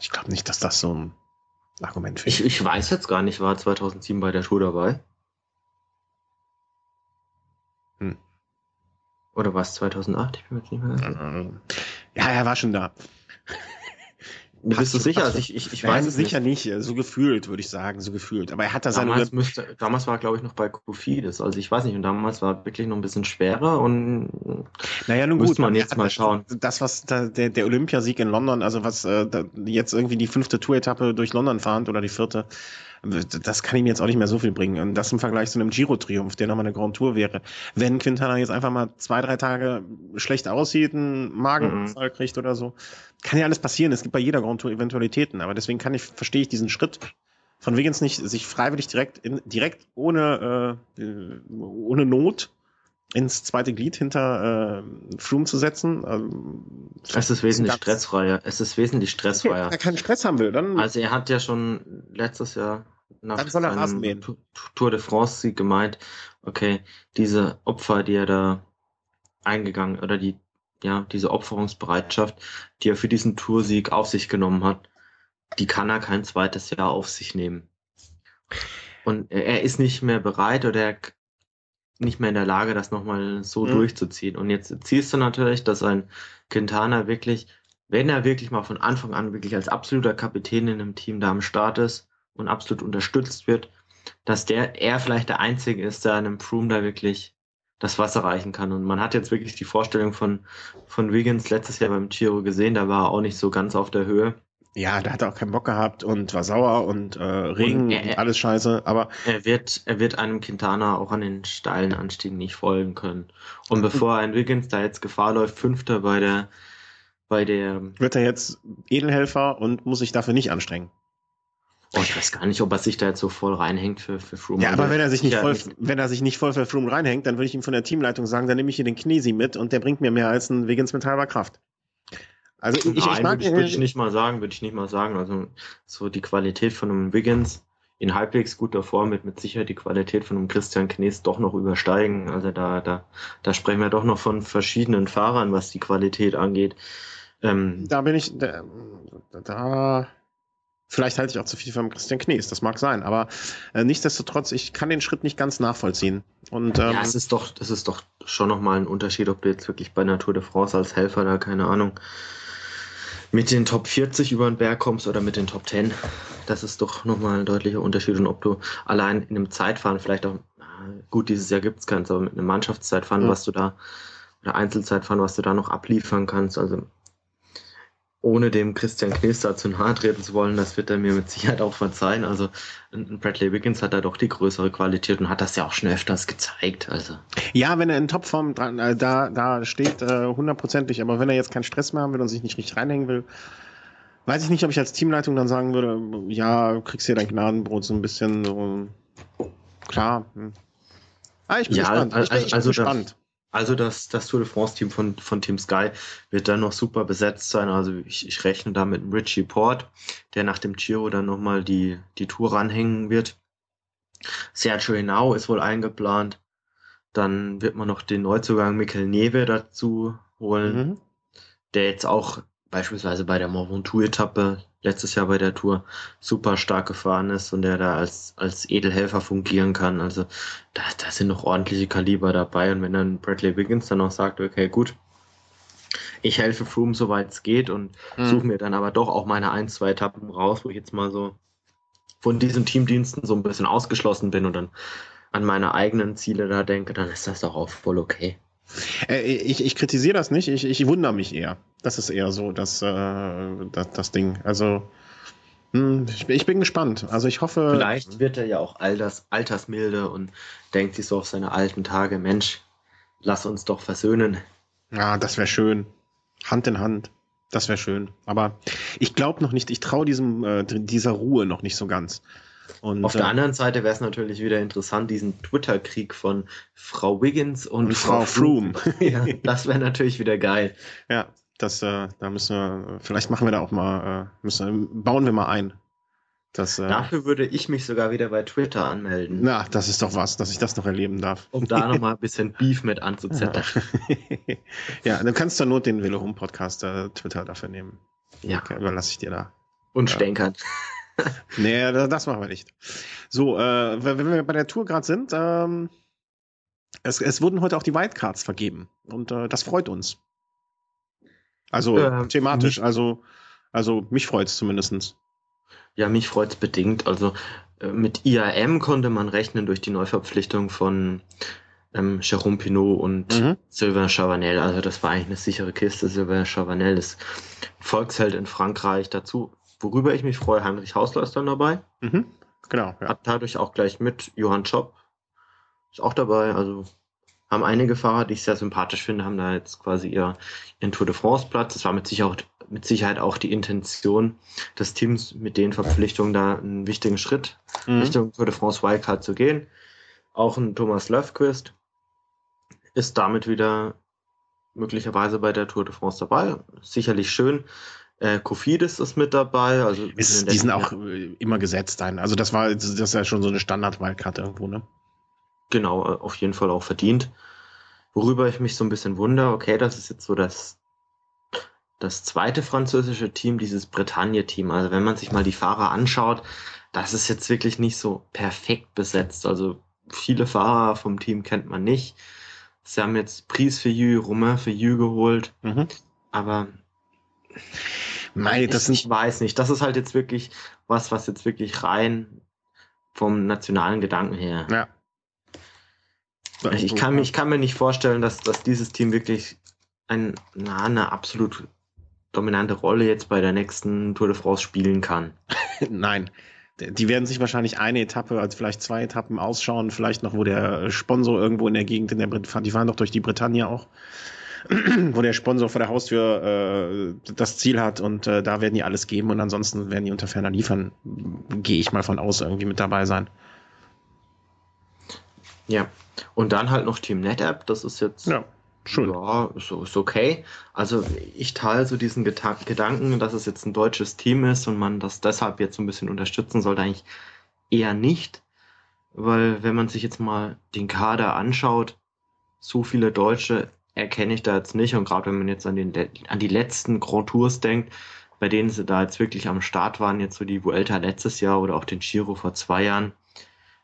ich glaube nicht, dass das so ein Argument für ich, ich weiß jetzt gar nicht, war 2007 bei der Tour dabei? Hm. Oder war es 2008? Ich bin mir jetzt nicht mehr sicher. Ja, er war schon da. Bist du sicher? Also ich, ich, ich weiß es sicher nicht. nicht. So gefühlt, würde ich sagen, so gefühlt. Aber er hat da seine. Damals, müsste, damals war, glaube ich, noch bei Kofidis. Also ich weiß nicht, und damals war wirklich noch ein bisschen schwerer und naja, nun gut, man jetzt mal schauen. Das, was da, der, der Olympiasieg in London, also was äh, da, jetzt irgendwie die fünfte Tour-Etappe durch London fahren oder die vierte, das kann ihm jetzt auch nicht mehr so viel bringen. Und das im Vergleich zu einem Giro-Triumph, der nochmal eine Grand Tour wäre. Wenn Quintana jetzt einfach mal zwei, drei Tage schlecht aussieht, einen Magenfall mhm. kriegt oder so, kann ja alles passieren. Es gibt bei jeder Grand Tour Eventualitäten. Aber deswegen kann ich, verstehe ich diesen Schritt von Wiggins nicht, sich freiwillig direkt, in, direkt ohne, äh, ohne Not ins zweite Glied hinter äh, Froome zu setzen. Ähm, es ist wesentlich stressfreier. Es ist wesentlich stressfreier. Wenn er keinen Stress haben will, dann. Also er hat ja schon letztes Jahr nach seinem Tour de France Sieg gemeint, okay, diese Opfer, die er da eingegangen oder die ja diese Opferungsbereitschaft, die er für diesen Toursieg auf sich genommen hat, die kann er kein zweites Jahr auf sich nehmen. Und er ist nicht mehr bereit oder er nicht mehr in der Lage, das nochmal so mhm. durchzuziehen. Und jetzt ziehst du natürlich, dass ein Quintana wirklich, wenn er wirklich mal von Anfang an wirklich als absoluter Kapitän in einem Team da am Start ist und absolut unterstützt wird, dass der er vielleicht der Einzige ist, der einem Froome da wirklich das Wasser reichen kann. Und man hat jetzt wirklich die Vorstellung von, von Wiggins letztes Jahr beim Giro gesehen, da war er auch nicht so ganz auf der Höhe. Ja, da hat er auch keinen Bock gehabt und war sauer und äh, Regen und, er, und alles scheiße, aber. Er wird, er wird einem Quintana auch an den steilen Anstiegen nicht folgen können. Und bevor ein Wiggins da jetzt Gefahr läuft, Fünfter bei der, bei der. Wird er jetzt Edelhelfer und muss sich dafür nicht anstrengen. Oh, ich weiß gar nicht, ob er sich da jetzt so voll reinhängt für, für Froome. Ja, aber wenn er sich nicht voll, wenn er sich nicht voll für Froome reinhängt, dann würde ich ihm von der Teamleitung sagen, dann nehme ich hier den Knesi mit und der bringt mir mehr als ein Wiggins mit halber Kraft. Also ich, Nein, ich mag, würde, ich nicht mal sagen, würde ich nicht mal sagen. Also so die Qualität von einem Wiggins in halbwegs guter Form wird mit Sicherheit die Qualität von einem Christian Knees doch noch übersteigen. Also da, da, da sprechen wir doch noch von verschiedenen Fahrern, was die Qualität angeht. Ähm, da bin ich, da, da Vielleicht halte ich auch zu viel von Christian Knies, das mag sein, aber äh, nichtsdestotrotz, ich kann den Schritt nicht ganz nachvollziehen. Und, ähm, ja, es ist doch, es ist doch schon nochmal ein Unterschied, ob du jetzt wirklich bei Natur de France als Helfer da, keine Ahnung, mit den Top 40 über den Berg kommst oder mit den Top 10. Das ist doch nochmal ein deutlicher Unterschied. Und ob du allein in einem Zeitfahren, vielleicht auch, gut, dieses Jahr gibt es keins, aber mit einem Mannschaftszeitfahren, mhm. was du da, oder Einzelzeitfahren, was du da noch abliefern kannst. Also ohne dem Christian Knister zu nahe treten zu wollen, das wird er mir mit Sicherheit auch verzeihen. Also Bradley Wiggins hat da doch die größere Qualität und hat das ja auch schon öfters gezeigt. Also. Ja, wenn er in Topform dran, äh, da, da steht, äh, hundertprozentig, aber wenn er jetzt keinen Stress mehr haben will und sich nicht richtig reinhängen will, weiß ich nicht, ob ich als Teamleitung dann sagen würde, ja, kriegst hier dein Gnadenbrot so ein bisschen so, klar. Hm. Ah, ich bin ja, gespannt. Ich bin, ich bin also gespannt. Also das, das Tour de France-Team von, von Team Sky wird dann noch super besetzt sein. Also ich, ich rechne da mit Richie Port, der nach dem Giro dann nochmal die, die Tour ranhängen wird. Sergio Henao ist wohl eingeplant. Dann wird man noch den Neuzugang Mikel Neve dazu holen, mhm. der jetzt auch beispielsweise bei der Mont Ventoux-Etappe letztes Jahr bei der Tour super stark gefahren ist und der da als, als Edelhelfer fungieren kann. Also da, da sind noch ordentliche Kaliber dabei. Und wenn dann Bradley Wiggins dann auch sagt, okay, gut, ich helfe Froome, soweit es geht und mhm. suche mir dann aber doch auch meine ein, zwei Etappen raus, wo ich jetzt mal so von diesen Teamdiensten so ein bisschen ausgeschlossen bin und dann an meine eigenen Ziele da denke, dann ist das doch auch voll okay. Äh, ich, ich kritisiere das nicht, ich, ich wundere mich eher. Das ist eher so das, äh, das, das Ding. Also, hm, ich, ich, bin gespannt. Also ich hoffe. Vielleicht wird er ja auch alters, altersmilde und denkt sich so auf seine alten Tage, Mensch, lass uns doch versöhnen. Ja, das wäre schön. Hand in Hand. Das wäre schön. Aber ich glaube noch nicht, ich traue diesem, äh, dieser Ruhe noch nicht so ganz. Und, Auf der äh, anderen Seite wäre es natürlich wieder interessant, diesen Twitter-Krieg von Frau Wiggins und, und Frau, Froome. ja, das wäre natürlich wieder geil. Ja, das, äh, da müssen wir, vielleicht machen wir da auch mal, äh, müssen, bauen wir mal ein. Das, äh, Dafür würde ich mich sogar wieder bei Twitter anmelden. Na, das ist doch was, dass ich das noch erleben darf. Um da nochmal ein bisschen Beef mit anzuzetteln. ja, dann kannst du nur den Velo Home Podcast äh, Twitter dafür nehmen. Ja. Okay, überlasse ich dir da. Und stänkern nee, das machen wir nicht. So, äh, wenn wir bei der Tour gerade sind, ähm, es, es, wurden heute auch die Wildcards vergeben und äh, das freut uns. Also äh, thematisch, mich, also, also mich freut es zumindest. Ja, mich freut es bedingt. Also äh, mit IAM konnte man rechnen durch die Neuverpflichtung von ähm, Jérôme Pinot und mhm. Sylvain Chavanel. Also das war eigentlich eine sichere Kiste. Sylvain Chavanel ist Volksheld in Frankreich. Dazu Worüber ich mich freue, Heinrich Hausler ist dann dabei. Mhm, genau. Ja. Hat dadurch auch gleich mit Johann Schopp ist auch dabei. Also haben einige Fahrer, die ich sehr sympathisch finde, haben da jetzt quasi ihr, ihren Tour de France Platz. Das war mit Sicherheit, mit Sicherheit auch die Intention des Teams, mit den Verpflichtungen da einen wichtigen Schritt mhm. Richtung Tour de France Wildcard zu gehen. Auch ein Thomas Löfquist ist damit wieder möglicherweise bei der Tour de France dabei. Sicherlich schön. Äh, Kofidis ist mit dabei. Also ist, die sind auch äh, immer gesetzt ein. Also das war das ist ja schon so eine Standard-Wildkarte irgendwo, ne? Genau, äh, auf jeden Fall auch verdient. Worüber ich mich so ein bisschen wundere, okay, das ist jetzt so das, das zweite französische Team, dieses Bretagne-Team. Also wenn man sich mal die Fahrer anschaut, das ist jetzt wirklich nicht so perfekt besetzt. Also viele Fahrer vom Team kennt man nicht. Sie haben jetzt Pries Fillü, Romain Fillü geholt. Mhm. Aber Mei, das ich, ich weiß nicht. Das ist halt jetzt wirklich was, was jetzt wirklich rein vom nationalen Gedanken her. Ja. Ich kann, ich kann mir nicht vorstellen, dass, dass dieses Team wirklich ein, na, eine absolut dominante Rolle jetzt bei der nächsten Tour de France spielen kann. Nein. Die werden sich wahrscheinlich eine Etappe, also vielleicht zwei Etappen ausschauen, vielleicht noch, wo der Sponsor irgendwo in der Gegend in der Bretagne, die fahren doch durch die Bretagne auch, wo der Sponsor vor der Haustür äh, das Ziel hat und äh, da werden die alles geben und ansonsten werden die unter ferner liefern, gehe ich mal von aus, irgendwie mit dabei sein. Ja, und dann halt noch Team NetApp, das ist jetzt ja. Schön. Ja, so ist okay. Also ich teile so diesen Geta Gedanken, dass es jetzt ein deutsches Team ist und man das deshalb jetzt so ein bisschen unterstützen sollte, eigentlich eher nicht. Weil wenn man sich jetzt mal den Kader anschaut, so viele Deutsche erkenne ich da jetzt nicht. Und gerade wenn man jetzt an, den, an die letzten Grand Tours denkt, bei denen sie da jetzt wirklich am Start waren, jetzt so die Vuelta letztes Jahr oder auch den Giro vor zwei Jahren,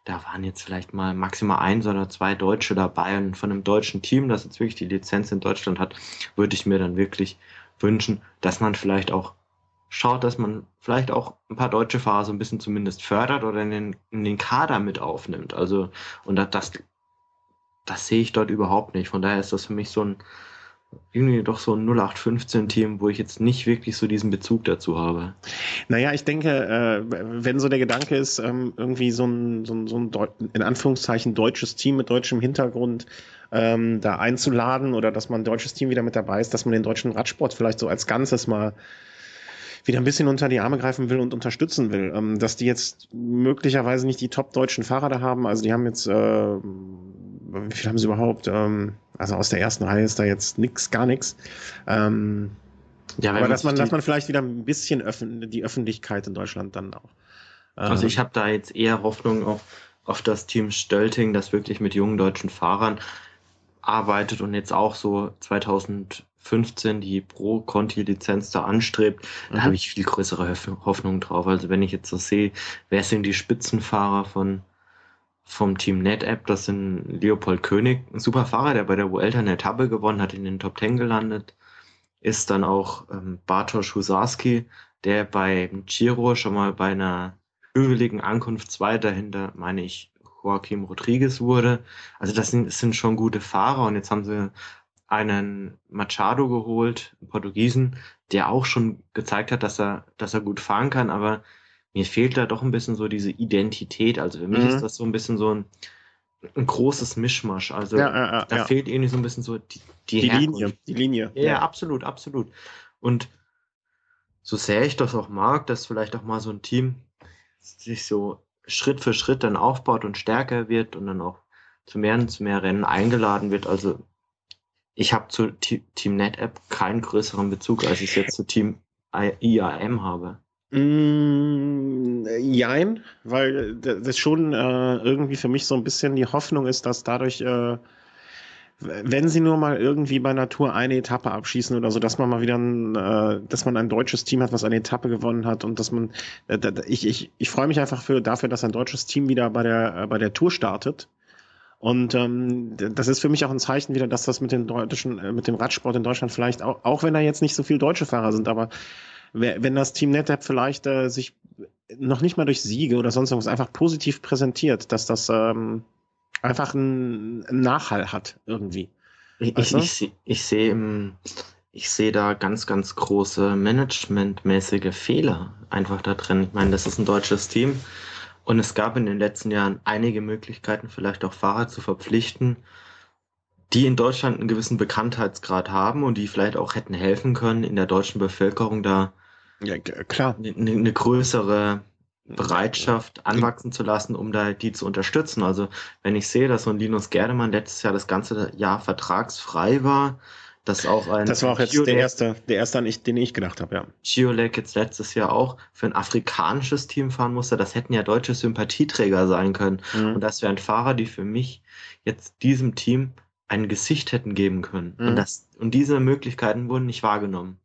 da waren jetzt vielleicht mal maximal eins oder zwei Deutsche dabei und von einem deutschen Team, das jetzt wirklich die Lizenz in Deutschland hat, würde ich mir dann wirklich wünschen, dass man vielleicht auch schaut, dass man vielleicht auch ein paar deutsche Fahrer so ein bisschen zumindest fördert oder in den, in den Kader mit aufnimmt. Also, und das, das sehe ich dort überhaupt nicht. Von daher ist das für mich so ein, irgendwie doch so ein 0815-Team, wo ich jetzt nicht wirklich so diesen Bezug dazu habe. Naja, ich denke, äh, wenn so der Gedanke ist, ähm, irgendwie so ein, so ein, so ein in Anführungszeichen deutsches Team mit deutschem Hintergrund ähm, da einzuladen oder dass man ein deutsches Team wieder mit dabei ist, dass man den deutschen Radsport vielleicht so als Ganzes mal wieder ein bisschen unter die Arme greifen will und unterstützen will. Ähm, dass die jetzt möglicherweise nicht die top deutschen Fahrer da haben, also die haben jetzt, äh, wie viel haben sie überhaupt? Ähm, also aus der ersten Reihe ist da jetzt nix, gar nichts. Ähm, ja, aber dass man, dass man vielleicht wieder ein bisschen öffn die Öffentlichkeit in Deutschland dann auch. Ähm, also ich habe da jetzt eher Hoffnung auf, auf das Team Stölting, das wirklich mit jungen deutschen Fahrern arbeitet und jetzt auch so 2015 die Pro-Conti-Lizenz da anstrebt. Da mhm. habe ich viel größere Hoffnung drauf. Also wenn ich jetzt so sehe, wer sind die Spitzenfahrer von vom Team NetApp, das sind Leopold König, ein super Fahrer, der bei der Vuelta eine Etappe gewonnen hat, in den Top Ten gelandet, ist dann auch ähm, Bartosz Husarski, der beim Giro schon mal bei einer hügeligen Ankunft zweiter hinter, meine ich, Joaquim Rodriguez wurde. Also das sind, das sind schon gute Fahrer und jetzt haben sie einen Machado geholt, einen Portugiesen, der auch schon gezeigt hat, dass er, dass er gut fahren kann, aber mir fehlt da doch ein bisschen so diese Identität. Also für mich mhm. ist das so ein bisschen so ein, ein großes Mischmasch. Also ja, ja, ja, da fehlt irgendwie so ein bisschen so die, die, die Linie. Die Linie. Ja, absolut, absolut. Und so sehr ich das auch mag, dass vielleicht auch mal so ein Team sich so Schritt für Schritt dann aufbaut und stärker wird und dann auch zu mehr und zu mehr Rennen eingeladen wird. Also ich habe zu Team NetApp keinen größeren Bezug, als ich jetzt zu Team IAM habe. Mm, jein, weil das schon äh, irgendwie für mich so ein bisschen die Hoffnung ist, dass dadurch, äh, wenn sie nur mal irgendwie bei Natur eine Etappe abschießen oder so, dass man mal wieder ein, äh, dass man ein deutsches Team hat, was eine Etappe gewonnen hat und dass man, äh, ich, ich, ich freue mich einfach für, dafür, dass ein deutsches Team wieder bei der, äh, bei der Tour startet. Und ähm, das ist für mich auch ein Zeichen wieder, dass das mit den deutschen, äh, mit dem Radsport in Deutschland vielleicht auch, auch wenn da jetzt nicht so viele deutsche Fahrer sind, aber wenn das Team NetApp vielleicht äh, sich noch nicht mal durch Siege oder sonst irgendwas einfach positiv präsentiert, dass das ähm, einfach einen Nachhall hat irgendwie. Ich, ich, ich, ich sehe ich sehe da ganz, ganz große managementmäßige Fehler einfach da drin. Ich meine, das ist ein deutsches Team und es gab in den letzten Jahren einige Möglichkeiten, vielleicht auch Fahrer zu verpflichten, die in Deutschland einen gewissen Bekanntheitsgrad haben und die vielleicht auch hätten helfen können, in der deutschen Bevölkerung da ja, klar. Eine, eine größere Bereitschaft anwachsen zu lassen, um da die zu unterstützen. Also wenn ich sehe, dass so ein Linus Gerdemann letztes Jahr das ganze Jahr vertragsfrei war, dass auch ein Das war auch jetzt Giolek, der erste, der erste, an ich, den ich gedacht habe, ja. Giolek jetzt letztes Jahr auch für ein afrikanisches Team fahren musste, das hätten ja deutsche Sympathieträger sein können. Mhm. Und das wären Fahrer, die für mich jetzt diesem Team ein Gesicht hätten geben können. Mhm. Und, das, und diese Möglichkeiten wurden nicht wahrgenommen.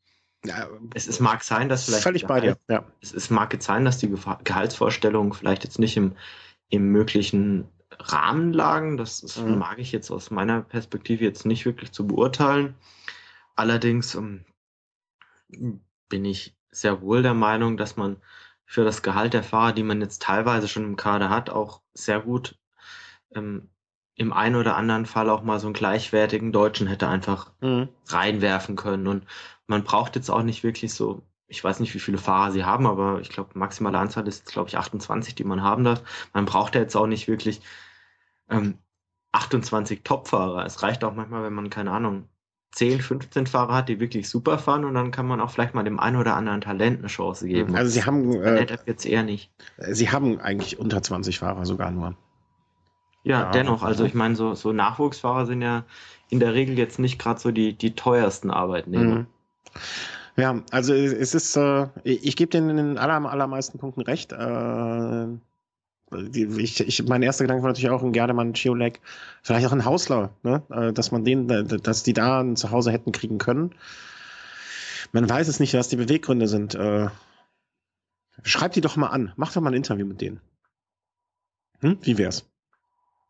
Ja, es, es, mag sein, dass vielleicht. Völlig bei dir, ja. Es, es mag jetzt sein, dass die Gehaltsvorstellungen vielleicht jetzt nicht im, im möglichen Rahmen lagen. Das, das mhm. mag ich jetzt aus meiner Perspektive jetzt nicht wirklich zu beurteilen. Allerdings um, ähm, bin ich sehr wohl der Meinung, dass man für das Gehalt der Fahrer, die man jetzt teilweise schon im Kader hat, auch sehr gut ähm, im einen oder anderen Fall auch mal so einen gleichwertigen Deutschen hätte einfach mhm. reinwerfen können. Und man braucht jetzt auch nicht wirklich so, ich weiß nicht, wie viele Fahrer sie haben, aber ich glaube, maximale Anzahl ist, glaube ich, 28, die man haben darf. Man braucht ja jetzt auch nicht wirklich ähm, 28 Top-Fahrer. Es reicht auch manchmal, wenn man, keine Ahnung, 10, 15 Fahrer hat, die wirklich super fahren und dann kann man auch vielleicht mal dem einen oder anderen Talent eine Chance geben. Also sie haben äh, jetzt eher nicht. Sie haben eigentlich unter 20 Fahrer sogar nur. Ja, ja dennoch. Also ich meine, so, so Nachwuchsfahrer sind ja in der Regel jetzt nicht gerade so die, die teuersten Arbeitnehmer. Mhm. Ja, also es ist, äh, ich gebe denen in den aller, allermeisten Punkten recht. Äh, ich, ich, mein erster Gedanke war natürlich auch ein Gerdemann, Chiolek, vielleicht auch ein Hausler, ne? Äh, dass man den, dass die da ein Zuhause hätten kriegen können. Man weiß es nicht, was die Beweggründe sind. Äh, schreib die doch mal an, mach doch mal ein Interview mit denen. Hm? Wie wär's?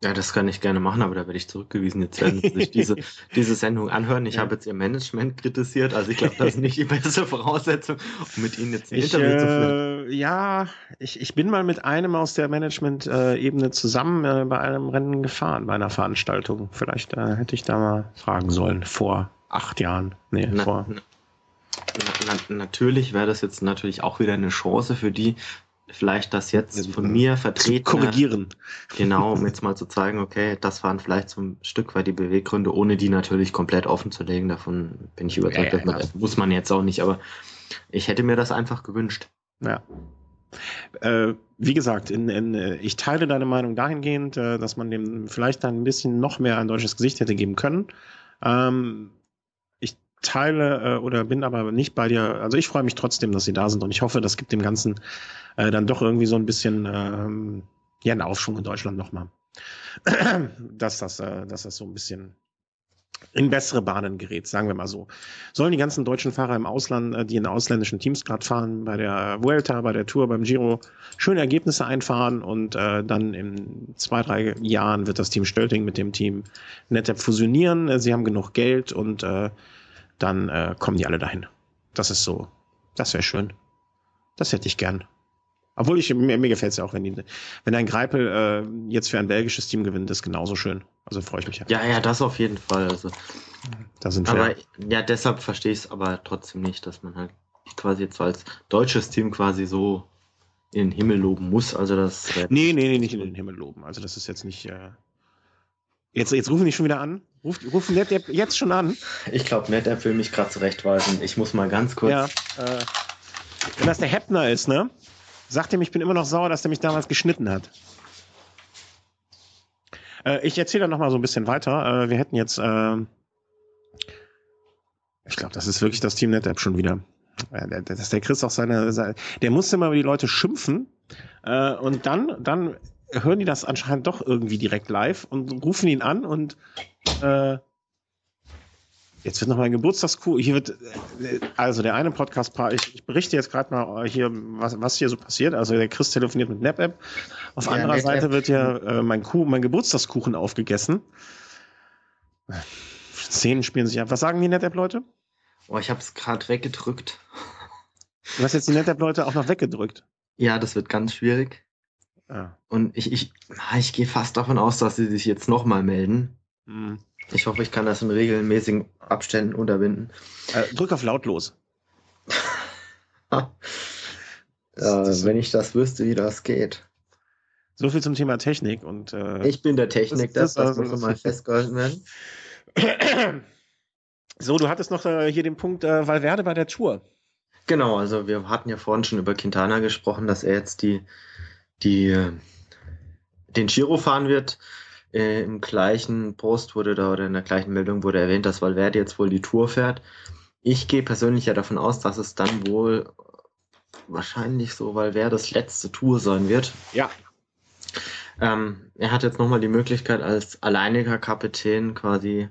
Ja, das kann ich gerne machen, aber da werde ich zurückgewiesen. Jetzt werden Sie sich diese, diese Sendung anhören. Ich ja. habe jetzt Ihr Management kritisiert, also ich glaube, das ist nicht die beste Voraussetzung, um mit Ihnen jetzt ein ich, Interview zu führen. Äh, ja, ich, ich bin mal mit einem aus der Management-Ebene zusammen äh, bei einem Rennen gefahren, bei einer Veranstaltung. Vielleicht äh, hätte ich da mal fragen sollen, vor acht Jahren. Nee, na, vor. Na, na, natürlich wäre das jetzt natürlich auch wieder eine Chance für die, vielleicht das jetzt von mir vertreten. Korrigieren. Genau, um jetzt mal zu zeigen, okay, das waren vielleicht so ein Stück weit die Beweggründe, ohne die natürlich komplett offen zu legen. Davon bin ich überzeugt, ja, ja, man, muss man jetzt auch nicht, aber ich hätte mir das einfach gewünscht. Ja. Äh, wie gesagt, in, in, ich teile deine Meinung dahingehend, äh, dass man dem vielleicht ein bisschen noch mehr ein deutsches Gesicht hätte geben können. Ähm, teile äh, oder bin aber nicht bei dir. Also ich freue mich trotzdem, dass sie da sind und ich hoffe, das gibt dem Ganzen äh, dann doch irgendwie so ein bisschen ähm, ja, einen Aufschwung in Deutschland nochmal. dass, das, äh, dass das so ein bisschen in bessere Bahnen gerät, sagen wir mal so. Sollen die ganzen deutschen Fahrer im Ausland, äh, die in ausländischen Teams gerade fahren, bei der Vuelta, bei der Tour, beim Giro, schöne Ergebnisse einfahren und äh, dann in zwei, drei Jahren wird das Team Stölting mit dem Team NetApp fusionieren. Sie haben genug Geld und äh, dann äh, kommen die alle dahin. Das ist so, das wäre schön. Das hätte ich gern. Obwohl ich, mir, mir gefällt es ja auch, wenn, die, wenn ein Greipel äh, jetzt für ein belgisches Team gewinnt, ist genauso schön. Also freue ich mich ja. Ja, ja, das auf jeden Fall. Also, da sind wir. Aber ja, deshalb verstehe ich es aber trotzdem nicht, dass man halt quasi jetzt als deutsches Team quasi so in den Himmel loben muss. Also das. Nee, nee, nee, nicht in den Himmel loben. Also das ist jetzt nicht. Äh, Jetzt, jetzt rufen die schon wieder an. Ruf, rufen NetApp jetzt schon an. Ich glaube, NetApp will mich gerade zurechtweisen. Ich muss mal ganz kurz. Ja, äh, wenn das der Heppner ist, ne? Sagt ihm, ich bin immer noch sauer, dass der mich damals geschnitten hat. Äh, ich erzähle dann noch mal so ein bisschen weiter. Äh, wir hätten jetzt. Äh, ich glaube, das ist wirklich das Team NetApp schon wieder. Dass der Chris auch seine, seine. Der musste immer über die Leute schimpfen. Äh, und dann, dann hören die das anscheinend doch irgendwie direkt live und rufen ihn an und äh, jetzt wird noch mein Geburtstagskuh. Hier wird äh, also der eine Podcast ich, ich berichte jetzt gerade mal hier was, was hier so passiert. Also der Chris telefoniert mit NapApp. Auf ja, anderer Seite wird ja äh, mein Kuh, mein Geburtstagskuchen aufgegessen. Szenen spielen sich ab. Was sagen die NetApp Leute? Oh, ich habe es gerade weggedrückt. Du hast jetzt die NetApp Leute auch noch weggedrückt. Ja, das wird ganz schwierig. Ja. Und ich, ich, ich gehe fast davon aus, dass sie sich jetzt nochmal melden. Mhm. Ich hoffe, ich kann das in regelmäßigen Abständen unterbinden. Äh, drück auf lautlos. ja, wenn ich das wüsste, wie das geht. So viel zum Thema Technik und äh, ich bin der Technik, das, das, das muss mal festgehalten werden. So, du hattest noch äh, hier den Punkt äh, Valverde bei der Tour. Genau, also wir hatten ja vorhin schon über Quintana gesprochen, dass er jetzt die die den Giro fahren wird. Äh, Im gleichen Post wurde da oder in der gleichen Meldung wurde erwähnt, dass Valverde jetzt wohl die Tour fährt. Ich gehe persönlich ja davon aus, dass es dann wohl wahrscheinlich so Valverdes letzte Tour sein wird. Ja. Ähm, er hat jetzt nochmal die Möglichkeit, als alleiniger Kapitän quasi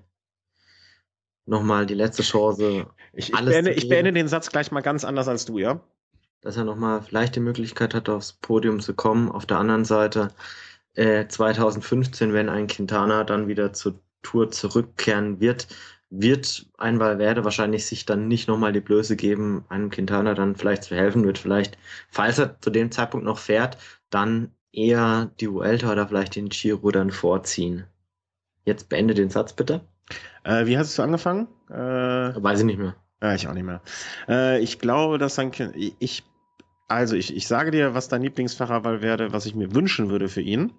nochmal die letzte Chance. Ich, ich, beende, ich beende den Satz gleich mal ganz anders als du, ja? Dass er nochmal vielleicht die Möglichkeit hat, aufs Podium zu kommen. Auf der anderen Seite äh, 2015, wenn ein Quintana dann wieder zur Tour zurückkehren wird, wird ein Valverde wahrscheinlich sich dann nicht nochmal die Blöße geben, einem Quintana dann vielleicht zu helfen, wird vielleicht, falls er zu dem Zeitpunkt noch fährt, dann eher die Vuelta oder vielleicht den Giro dann vorziehen. Jetzt beende den Satz bitte. Äh, wie hast du angefangen? Äh, Weiß ich nicht mehr. Ja, ich auch nicht mehr. Äh, ich glaube, dass Kind. Ich, also, ich, ich sage dir, was dein Lieblingsfahrer werde, was ich mir wünschen würde für ihn.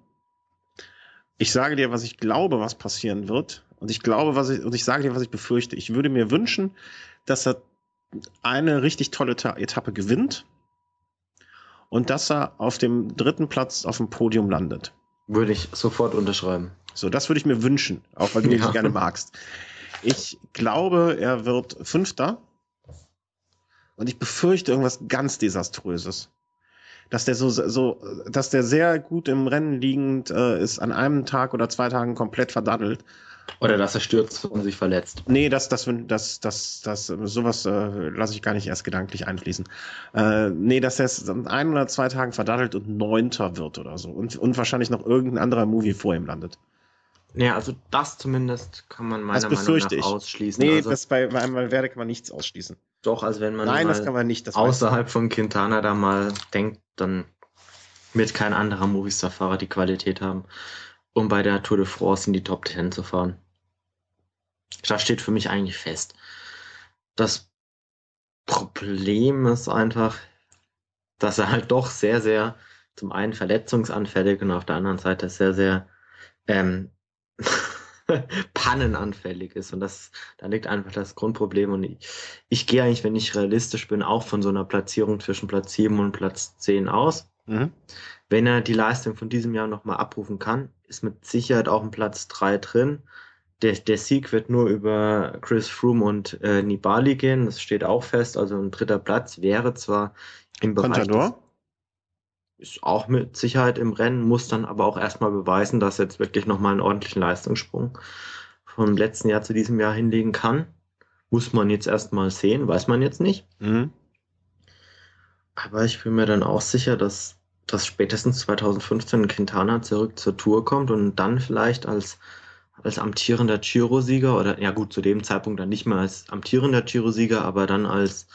Ich sage dir, was ich glaube, was passieren wird. Und ich glaube, was ich, und ich sage dir, was ich befürchte. Ich würde mir wünschen, dass er eine richtig tolle Etappe gewinnt und dass er auf dem dritten Platz auf dem Podium landet. Würde ich sofort unterschreiben. So, das würde ich mir wünschen, auch weil du ja. ihn gerne magst. Ich glaube, er wird Fünfter. Und ich befürchte irgendwas ganz Desaströses. Dass der so, so, dass der sehr gut im Rennen liegend äh, ist, an einem Tag oder zwei Tagen komplett verdaddelt oder dass er stürzt und sich verletzt. Nee, das, das, das, das, das, sowas äh, lasse ich gar nicht erst gedanklich einfließen. Äh, nee, dass er es an ein oder zwei Tagen verdattelt und Neunter wird oder so. Und, und wahrscheinlich noch irgendein anderer Movie vor ihm landet. Ja, also das zumindest kann man meiner Meinung nach ich. ausschließen. Nee, also, das bei, bei einem Valverde kann man nichts ausschließen. Doch, also wenn man Nein, das kann man nicht. Das außerhalb von Quintana da mal denkt, dann wird kein anderer Movistar-Fahrer die Qualität haben um bei der Tour de France in die Top 10 zu fahren. Das steht für mich eigentlich fest. Das Problem ist einfach, dass er halt doch sehr, sehr zum einen verletzungsanfällig und auf der anderen Seite sehr, sehr ähm, pannenanfällig ist. Und das, da liegt einfach das Grundproblem. Und ich, ich gehe eigentlich, wenn ich realistisch bin, auch von so einer Platzierung zwischen Platz 7 und Platz 10 aus. Mhm. Wenn er die Leistung von diesem Jahr nochmal abrufen kann, ist mit Sicherheit auch ein Platz 3 drin. Der, der Sieg wird nur über Chris Froome und äh, Nibali gehen, das steht auch fest. Also ein dritter Platz wäre zwar im Bereich. Contador? Ist auch mit Sicherheit im Rennen, muss dann aber auch erstmal beweisen, dass er jetzt wirklich nochmal einen ordentlichen Leistungssprung vom letzten Jahr zu diesem Jahr hinlegen kann. Muss man jetzt erstmal sehen, weiß man jetzt nicht. Mhm. Aber ich bin mir dann auch sicher, dass, dass spätestens 2015 Quintana zurück zur Tour kommt und dann vielleicht als, als amtierender Giro-Sieger oder ja gut, zu dem Zeitpunkt dann nicht mehr als amtierender Giro-Sieger, aber dann als,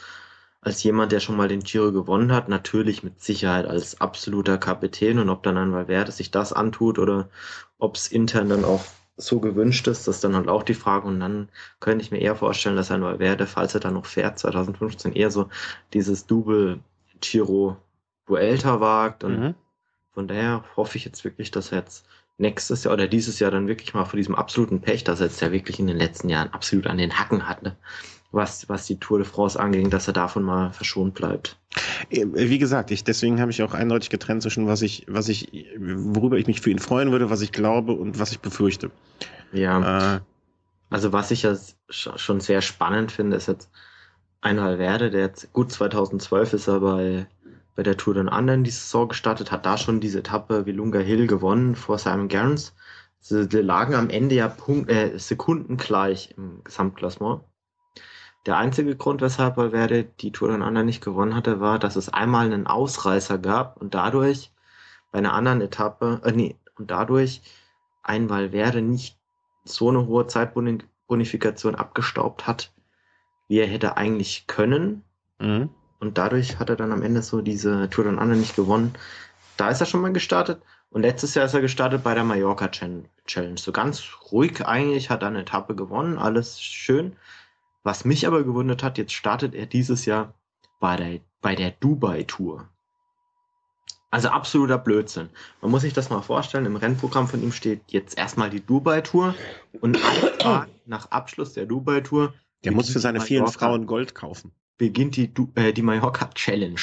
als jemand, der schon mal den Giro gewonnen hat, natürlich mit Sicherheit als absoluter Kapitän und ob dann ein Valverde sich das antut oder ob es intern dann auch so gewünscht ist, das ist dann halt auch die Frage. Und dann könnte ich mir eher vorstellen, dass ein Valverde, falls er dann noch fährt, 2015 eher so dieses Double Giro Vuelta wagt. Und mhm. von daher hoffe ich jetzt wirklich, dass er jetzt nächstes Jahr oder dieses Jahr dann wirklich mal vor diesem absoluten Pech, dass er jetzt ja wirklich in den letzten Jahren absolut an den Hacken hatte, was, was die Tour de France anging, dass er davon mal verschont bleibt. Äh, wie gesagt, ich, deswegen habe ich auch eindeutig getrennt zwischen was ich, was ich, worüber ich mich für ihn freuen würde, was ich glaube und was ich befürchte. Ja. Äh, also was ich ja schon sehr spannend finde, ist jetzt, ein Valverde, der jetzt gut 2012 ist er bei, bei der Tour den anderen die Saison gestartet, hat da schon diese Etappe wie Lunga Hill gewonnen vor Simon Gerrans. Sie, sie lagen am Ende ja Punkt, äh, Sekunden gleich im Gesamtklassement. Der einzige Grund, weshalb Valverde die Tour den anderen nicht gewonnen hatte, war, dass es einmal einen Ausreißer gab und dadurch bei einer anderen Etappe, äh, nee, und dadurch ein Valverde nicht so eine hohe Zeitbonifikation abgestaubt hat, wie er hätte eigentlich können. Mhm. Und dadurch hat er dann am Ende so diese Tour dann anderen nicht gewonnen. Da ist er schon mal gestartet. Und letztes Jahr ist er gestartet bei der Mallorca Challenge. So ganz ruhig eigentlich, hat er eine Etappe gewonnen, alles schön. Was mich aber gewundert hat, jetzt startet er dieses Jahr bei der, bei der Dubai Tour. Also absoluter Blödsinn. Man muss sich das mal vorstellen, im Rennprogramm von ihm steht jetzt erstmal die Dubai Tour und nach Abschluss der Dubai Tour der muss für seine vielen Frauen Gold kaufen. Beginnt die, äh, die Mallorca Challenge.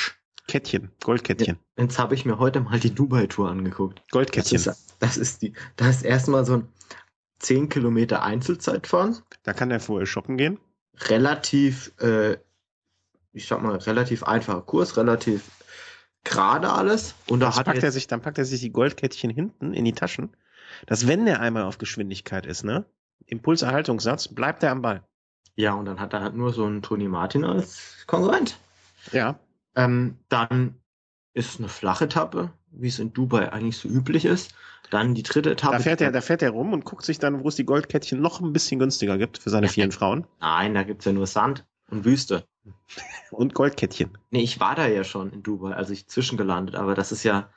Kettchen, Goldkettchen. Jetzt habe ich mir heute mal die Dubai-Tour angeguckt. Goldkettchen. Das ist, das ist die, da ist erstmal so ein 10 Kilometer Einzelzeitfahren. Da kann er vorher shoppen gehen. Relativ, äh, ich sag mal, relativ einfacher Kurs, relativ gerade alles. Und da hat packt er sich, dann packt er sich die Goldkettchen hinten in die Taschen, dass wenn der einmal auf Geschwindigkeit ist, ne, Impulserhaltungssatz, bleibt er am Ball. Ja, und dann hat er halt nur so einen Tony Martin als Konkurrent. Ja. Ähm, dann ist es eine flache Etappe, wie es in Dubai eigentlich so üblich ist. Dann die dritte Etappe. Da fährt er, da fährt er rum und guckt sich dann, wo es die Goldkettchen noch ein bisschen günstiger gibt für seine vielen Frauen. Nein, da gibt es ja nur Sand und Wüste. Und Goldkettchen. Nee, ich war da ja schon in Dubai, also ich zwischengelandet, aber das ist ja.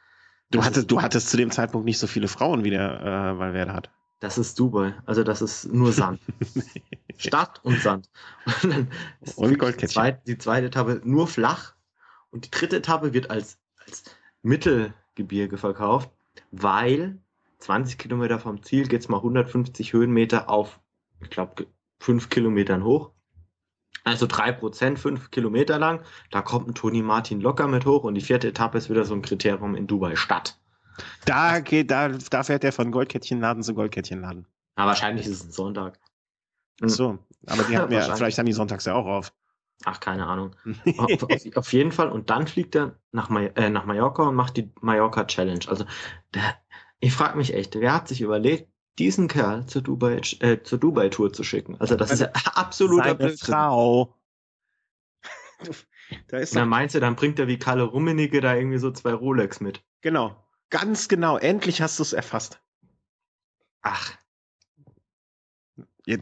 Du hattest, du hattest zu dem Zeitpunkt nicht so viele Frauen, wie der äh, Valverde hat. Das ist Dubai. Also das ist nur Sand. Stadt und Sand. Und, dann und Goldkettchen. Die zweite, die zweite Etappe nur flach. Und die dritte Etappe wird als, als Mittelgebirge verkauft, weil 20 Kilometer vom Ziel geht es mal 150 Höhenmeter auf, ich glaube, 5 Kilometern hoch. Also 3%, 5 Kilometer lang. Da kommt ein Toni Martin locker mit hoch und die vierte Etappe ist wieder so ein Kriterium in Dubai Stadt. Da geht, da, da fährt er von Goldkettchenladen zu Goldkettchenladen. Na, wahrscheinlich ist es ein Sonntag. Ach so, aber die haben ja, vielleicht haben die sonntags ja auch auf. Ach, keine Ahnung. auf, auf, auf, jeden Fall. Und dann fliegt er nach, äh, nach Mallorca und macht die Mallorca Challenge. Also, der, ich frage mich echt, wer hat sich überlegt, diesen Kerl zur Dubai, äh, zur Dubai Tour zu schicken? Also, das ist ja absoluter Blödsinn. Frau. da ist dann meinst du, dann bringt er wie Kalle Rummenigge da irgendwie so zwei Rolex mit. Genau. Ganz genau. Endlich hast du es erfasst. Ach. Ihr,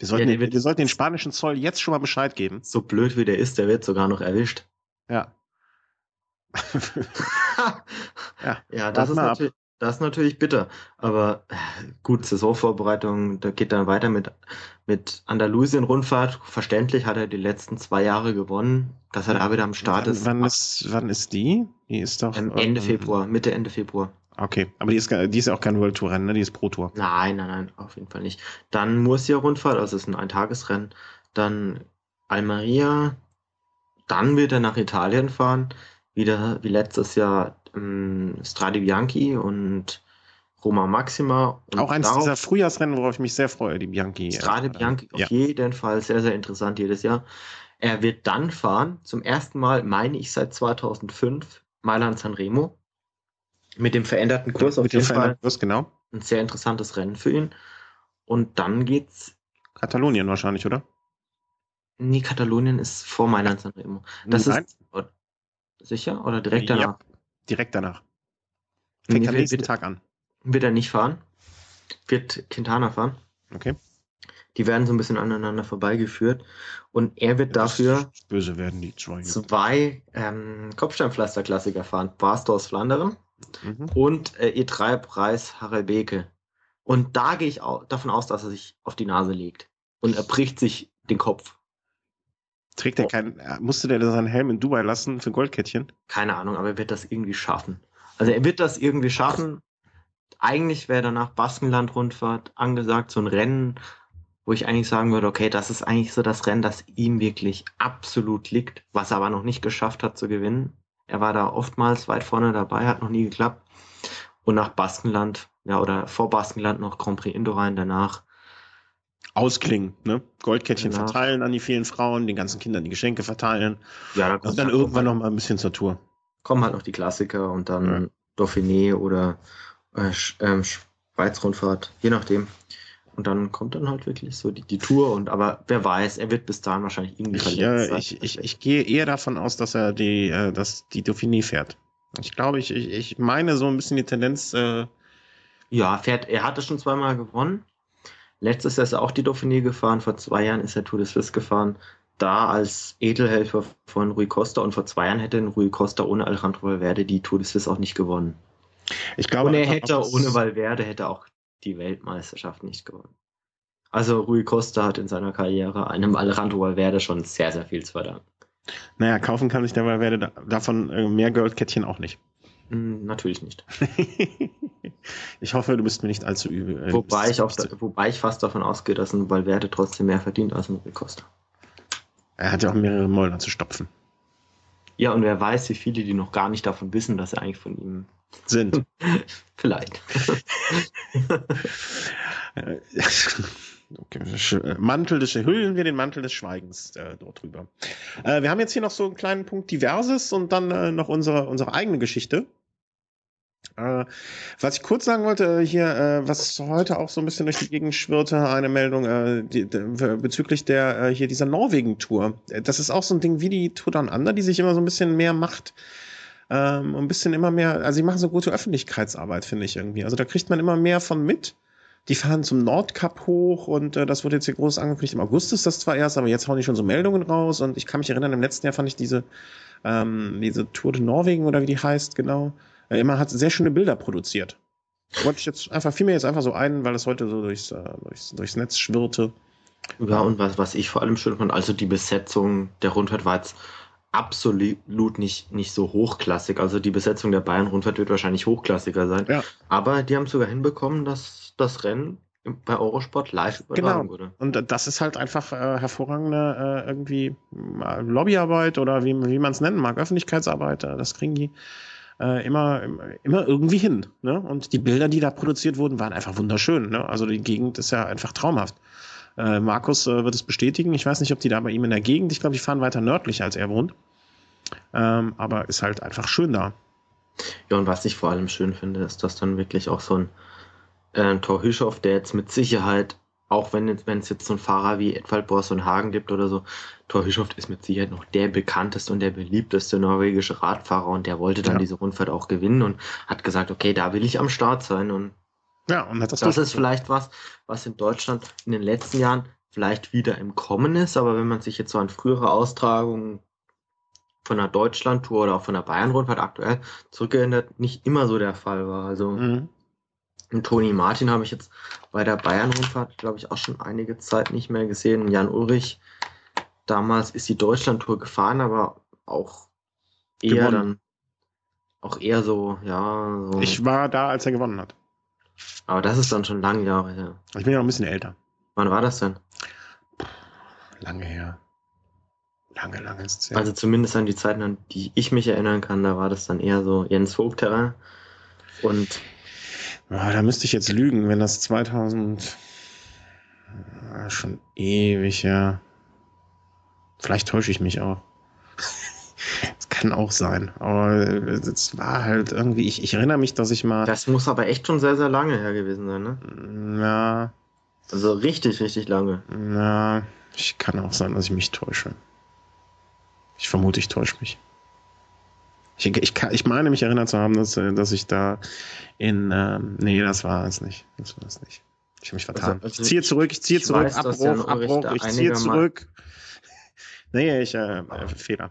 wir sollten, ja, den, wir sollten den spanischen Zoll jetzt schon mal Bescheid geben. So blöd wie der ist, der wird sogar noch erwischt. Ja. ja, ja das, ist natürlich, das ist natürlich bitter. Aber äh, gut, Saisonvorbereitung, da geht dann weiter mit, mit Andalusien-Rundfahrt. Verständlich hat er die letzten zwei Jahre gewonnen, dass er da wieder am Start wann, ist. Wann ist, wann ist die? Die ist doch. Ende ähm, Februar, Mitte, Ende Februar. Okay, aber die ist, die ist auch kein World Tour Rennen, ne? Die ist Pro Tour. Nein, nein, nein, auf jeden Fall nicht. Dann Murcia-Rundfahrt, also es ist ein Eintagesrennen. Dann Almeria. Dann wird er nach Italien fahren wieder wie letztes Jahr ähm, Strade Bianchi und Roma Maxima. Und auch eins darauf, dieser Frühjahrsrennen, worauf ich mich sehr freue, die Bianchi. Strade äh, Bianchi ja. auf jeden Fall sehr, sehr interessant jedes Jahr. Er wird dann fahren, zum ersten Mal, meine ich, seit 2005, Mailand Sanremo. Mit dem veränderten Kurs ja, auf jeden Fall. Kurs, genau. Ein sehr interessantes Rennen für ihn. Und dann geht's. Katalonien wahrscheinlich, oder? Nee, Katalonien ist vor Mailand Sanremo. Das Nein. ist Sicher? Oder direkt danach? Ja, direkt danach. Fängt am nächsten Tag an. Wird er nicht fahren? Wird Quintana fahren? Okay. Die werden so ein bisschen aneinander vorbeigeführt. Und er wird dafür böse werden die zwei, zwei ähm, Kopfsteinpflaster-Klassiker fahren. Bastors Flanderen mhm. und äh, E3-Preis Harelbeke. Und da gehe ich auch davon aus, dass er sich auf die Nase legt. Und er bricht sich den Kopf. Trägt er oh. keinen, äh, musste der seinen Helm in Dubai lassen für Goldkettchen? Keine Ahnung, aber er wird das irgendwie schaffen. Also er wird das irgendwie schaffen. Eigentlich wäre danach Baskenland-Rundfahrt angesagt, so ein Rennen, wo ich eigentlich sagen würde, okay, das ist eigentlich so das Rennen, das ihm wirklich absolut liegt, was er aber noch nicht geschafft hat zu gewinnen. Er war da oftmals weit vorne dabei, hat noch nie geklappt. Und nach Baskenland, ja, oder vor Baskenland noch Grand Prix Indoor danach ausklingen, ne? Goldkettchen genau. verteilen an die vielen Frauen, den ganzen Kindern die Geschenke verteilen. Ja, da kommt und dann irgendwann noch mal ein bisschen zur Tour. Kommen halt noch die Klassiker und dann ja. Dauphiné oder äh, ähm, Schweiz-Rundfahrt, je nachdem. Und dann kommt dann halt wirklich so die, die Tour und aber wer weiß, er wird bis dahin wahrscheinlich irgendwie ich, verletzt. Ja, ich, ich, ich gehe eher davon aus, dass er die, äh, dass die Dauphiné fährt. Ich glaube, ich, ich, ich meine so ein bisschen die Tendenz. Äh, ja, fährt, er hatte schon zweimal gewonnen. Letztes Jahr ist er auch die Dauphiné gefahren, vor zwei Jahren ist er Tour de Suisse gefahren, da als Edelhelfer von Rui Costa und vor zwei Jahren hätte Rui Costa ohne Alejandro Valverde die Tour de Suisse auch nicht gewonnen. Ich glaube, und er hätte ohne Valverde hätte auch die Weltmeisterschaft nicht gewonnen. Also Rui Costa hat in seiner Karriere einem Alejandro Valverde schon sehr, sehr viel zu verdanken. Naja, kaufen kann sich der Valverde davon äh, mehr Goldkettchen auch nicht. Hm, natürlich nicht. ich hoffe, du bist mir nicht allzu übel. Äh, wobei, ich auch, wobei ich fast davon ausgehe, dass ein Valverde trotzdem mehr verdient als ein Rui Costa. Er hat ja auch mehrere Mäuler zu stopfen. Ja, und wer weiß, wie viele, die noch gar nicht davon wissen, dass er eigentlich von ihm sind. Vielleicht. okay. Mantel des hüllen wir den Mantel des Schweigens äh, dort drüber. Äh, wir haben jetzt hier noch so einen kleinen Punkt Diverses und dann äh, noch unsere, unsere eigene Geschichte. Äh, was ich kurz sagen wollte, äh, hier, äh, was heute auch so ein bisschen durch die Gegend schwirrte, eine Meldung äh, die, die, bezüglich der äh, hier dieser Norwegen-Tour. Das ist auch so ein Ding wie die Tour Down Under, die sich immer so ein bisschen mehr macht. Ähm, ein bisschen immer mehr, also sie machen so gute Öffentlichkeitsarbeit, finde ich irgendwie. Also da kriegt man immer mehr von mit. Die fahren zum Nordkap hoch und äh, das wurde jetzt hier groß angekündigt. Im August ist das zwar erst, aber jetzt hauen die schon so Meldungen raus und ich kann mich erinnern, im letzten Jahr fand ich diese, ähm, diese Tour de Norwegen oder wie die heißt, genau äh, immer hat sehr schöne Bilder produziert. Wollte ich jetzt einfach, fiel mir jetzt einfach so ein, weil es heute so durchs, äh, durchs, durchs Netz schwirrte. Ja, und was, was ich vor allem schön fand, also die Besetzung der Rundfahrt war jetzt absolut nicht, nicht so hochklassig. Also die Besetzung der Bayern-Rundfahrt wird wahrscheinlich hochklassiger sein. Ja. Aber die haben sogar hinbekommen, dass das Rennen bei Eurosport live übertragen genau. wurde. Und das ist halt einfach äh, hervorragende äh, irgendwie Lobbyarbeit oder wie, wie man es nennen mag, Öffentlichkeitsarbeit. Äh, das kriegen die äh, immer, immer irgendwie hin. Ne? Und die Bilder, die da produziert wurden, waren einfach wunderschön. Ne? Also die Gegend ist ja einfach traumhaft. Äh, Markus äh, wird es bestätigen. Ich weiß nicht, ob die da bei ihm in der Gegend, ich glaube, die fahren weiter nördlich, als er wohnt. Ähm, aber ist halt einfach schön da. Ja, und was ich vor allem schön finde, ist, dass dann wirklich auch so ein äh, Thor Hüschow, der jetzt mit Sicherheit, auch wenn es jetzt so ein Fahrer wie Edvald Boss und Hagen gibt oder so, Thor Hüschow ist mit Sicherheit noch der bekannteste und der beliebteste norwegische Radfahrer und der wollte dann ja. diese Rundfahrt auch gewinnen und hat gesagt, okay, da will ich am Start sein und ja, und das, das ist vielleicht was, was in Deutschland in den letzten Jahren vielleicht wieder im Kommen ist, aber wenn man sich jetzt so an frühere Austragungen von der Deutschland-Tour oder auch von der Bayern-Rundfahrt aktuell zurückerinnert, nicht immer so der Fall war. Also mhm. Toni Martin habe ich jetzt bei der Bayern-Rundfahrt, glaube ich, auch schon einige Zeit nicht mehr gesehen. Jan Ulrich, damals ist die Deutschland-Tour gefahren, aber auch eher gewonnen. dann, auch eher so, ja. So. Ich war da, als er gewonnen hat. Aber das ist dann schon lange Jahre her. Ich bin ja auch ein bisschen älter. Wann war das denn? Lange her. Lange, lange ist es her. Also zumindest an die Zeiten, an die ich mich erinnern kann, da war das dann eher so Jens Vogt-Terrain. Und. Ja, da müsste ich jetzt lügen, wenn das 2000. Ja, schon ewig, ja. Vielleicht täusche ich mich auch. Kann auch sein. Aber es war halt irgendwie, ich, ich erinnere mich, dass ich mal. Das muss aber echt schon sehr, sehr lange her gewesen sein, ne? Ja. Also richtig, richtig lange. Ja, ich kann auch sein, dass ich mich täusche. Ich vermute, ich täusche mich. Ich, ich, ich meine mich erinnert zu haben, dass, dass ich da in. Ähm, nee, das war es nicht. Das war es nicht. Ich habe mich vertan. Also, also ich ziehe zurück, ich ziehe zurück, weiß, Abbruch, Abbruch, ich ziehe zurück. nee, ich, äh, äh, Fehler.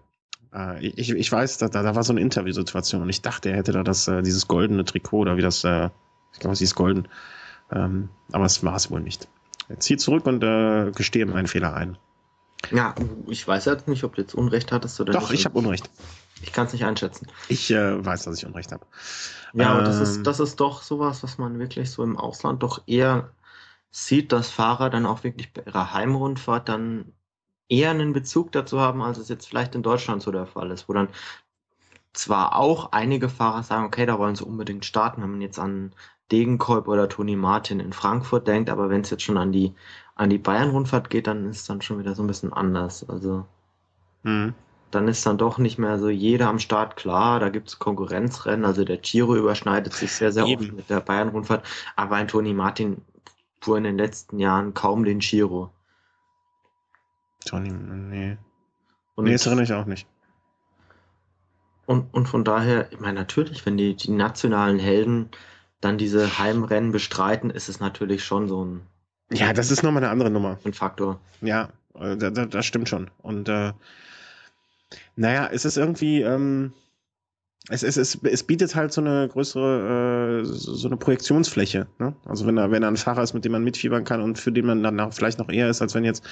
Äh, ich, ich weiß, da, da war so eine Interviewsituation und ich dachte, er hätte da das, äh, dieses goldene Trikot oder wie das, äh, ich glaube, es hieß golden. Ähm, aber es war es wohl nicht. Er zieht zurück und äh, gestehe meinen Fehler ein. Ja, ich weiß jetzt nicht, ob du jetzt Unrecht hattest oder Doch, nicht. Doch, ich habe Unrecht. Ich kann es nicht einschätzen. Ich äh, weiß, dass ich Unrecht habe. Ja, aber das ist, ähm. das ist doch sowas, was man wirklich so im Ausland doch eher sieht, dass Fahrer dann auch wirklich bei ihrer Heimrundfahrt dann eher einen Bezug dazu haben, als es jetzt vielleicht in Deutschland so der Fall ist, wo dann zwar auch einige Fahrer sagen, okay, da wollen sie unbedingt starten, wenn man jetzt an Degenkolb oder Toni Martin in Frankfurt denkt, aber wenn es jetzt schon an die an die Bayern-Rundfahrt geht, dann ist es dann schon wieder so ein bisschen anders. Also mhm. dann ist dann doch nicht mehr so jeder am Start klar, da gibt es Konkurrenzrennen, also der Giro überschneidet sich sehr, sehr Eben. oft mit der Bayern-Rundfahrt, aber ein Toni Martin fuhr in den letzten Jahren kaum den Giro. Tony, nee. Und nee, das erinnere ich auch nicht. Und, und von daher, ich meine, natürlich, wenn die, die nationalen Helden dann diese Heimrennen bestreiten, ist es natürlich schon so ein. Ja, das ist nochmal eine andere Nummer. Ein Faktor. Ja, äh, das, das stimmt schon. Und äh, naja, es ist irgendwie, ähm, es, es, es, es bietet halt so eine größere, äh, so eine Projektionsfläche. Ne? Also wenn er, wenn er ein Fahrer ist, mit dem man mitfiebern kann und für den man dann vielleicht noch eher ist, als wenn jetzt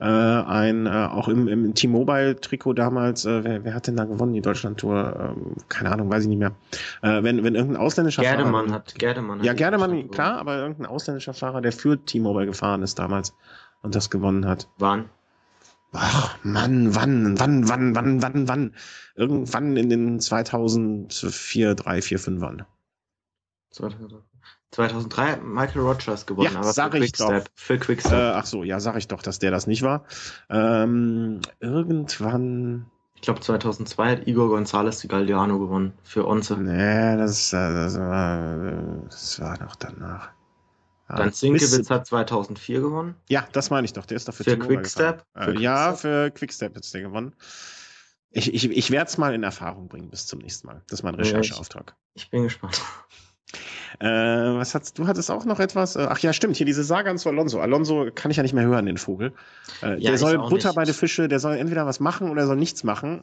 äh, ein, äh, auch im, im T-Mobile-Trikot damals, äh, wer, wer hat denn da gewonnen, die Deutschland-Tour? Ähm, keine Ahnung, weiß ich nicht mehr. Äh, wenn, wenn irgendein ausländischer Gerdemann Fahrer. Hat, Gerdemann hat ja, Gerdemann, klar, aber irgendein ausländischer Fahrer, der für T-Mobile gefahren ist damals und das gewonnen hat. Wann? Ach, Mann, wann, wann, wann, wann, wann, wann? Irgendwann in den 2004, 3, 4, 5 wann? 2003. 2003 Michael Rogers gewonnen, ja, aber sag für, ich Quickstep, doch. für Quickstep. Äh, ach so, ja, sag ich doch, dass der das nicht war. Ähm, irgendwann. Ich glaube 2002 hat Igor González die Galdiano gewonnen für Onze. Nee, das, das, war, das war noch danach. Ja, Dann Sinkewitz hat 2004 gewonnen. Ja, das meine ich doch. Der ist dafür für Quickstep. Äh, für ja, für Quickstep hat der gewonnen. Ich, ich, ich werde es mal in Erfahrung bringen bis zum nächsten Mal. Das ist mein Rechercheauftrag. Ich, ich bin gespannt. Äh, was hast du hattest auch noch etwas? Äh, ach ja, stimmt, hier diese Saga zu Alonso. Alonso kann ich ja nicht mehr hören, den Vogel. Äh, ja, der soll Butter nicht. bei den Fische, der soll entweder was machen oder soll nichts machen,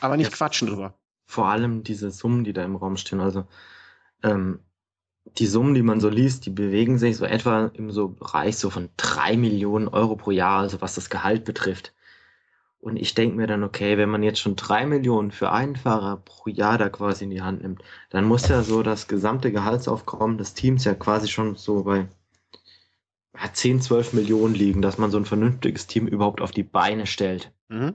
aber nicht ja, quatschen drüber. Vor allem diese Summen, die da im Raum stehen. Also ähm, die Summen, die man so liest, die bewegen sich so etwa im so Bereich so von drei Millionen Euro pro Jahr, also was das Gehalt betrifft. Und ich denke mir dann, okay, wenn man jetzt schon drei Millionen für einen Fahrer pro Jahr da quasi in die Hand nimmt, dann muss ja so das gesamte Gehaltsaufkommen des Teams ja quasi schon so bei 10, 12 Millionen liegen, dass man so ein vernünftiges Team überhaupt auf die Beine stellt. Mhm.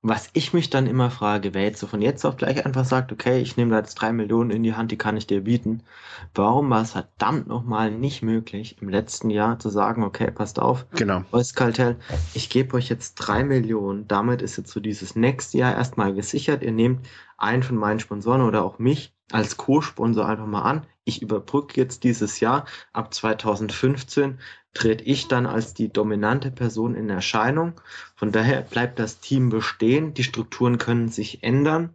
Und was ich mich dann immer frage, wer jetzt so von jetzt auf gleich einfach sagt, okay, ich nehme da jetzt drei Millionen in die Hand, die kann ich dir bieten. Warum war es verdammt nochmal nicht möglich, im letzten Jahr zu sagen, okay, passt auf, genau. Euskaltel, ich gebe euch jetzt drei Millionen, damit ist jetzt so dieses nächste Jahr erstmal gesichert. Ihr nehmt einen von meinen Sponsoren oder auch mich als Co-Sponsor einfach mal an. Ich überbrücke jetzt dieses Jahr. Ab 2015 trete ich dann als die dominante Person in Erscheinung. Von daher bleibt das Team bestehen. Die Strukturen können sich ändern.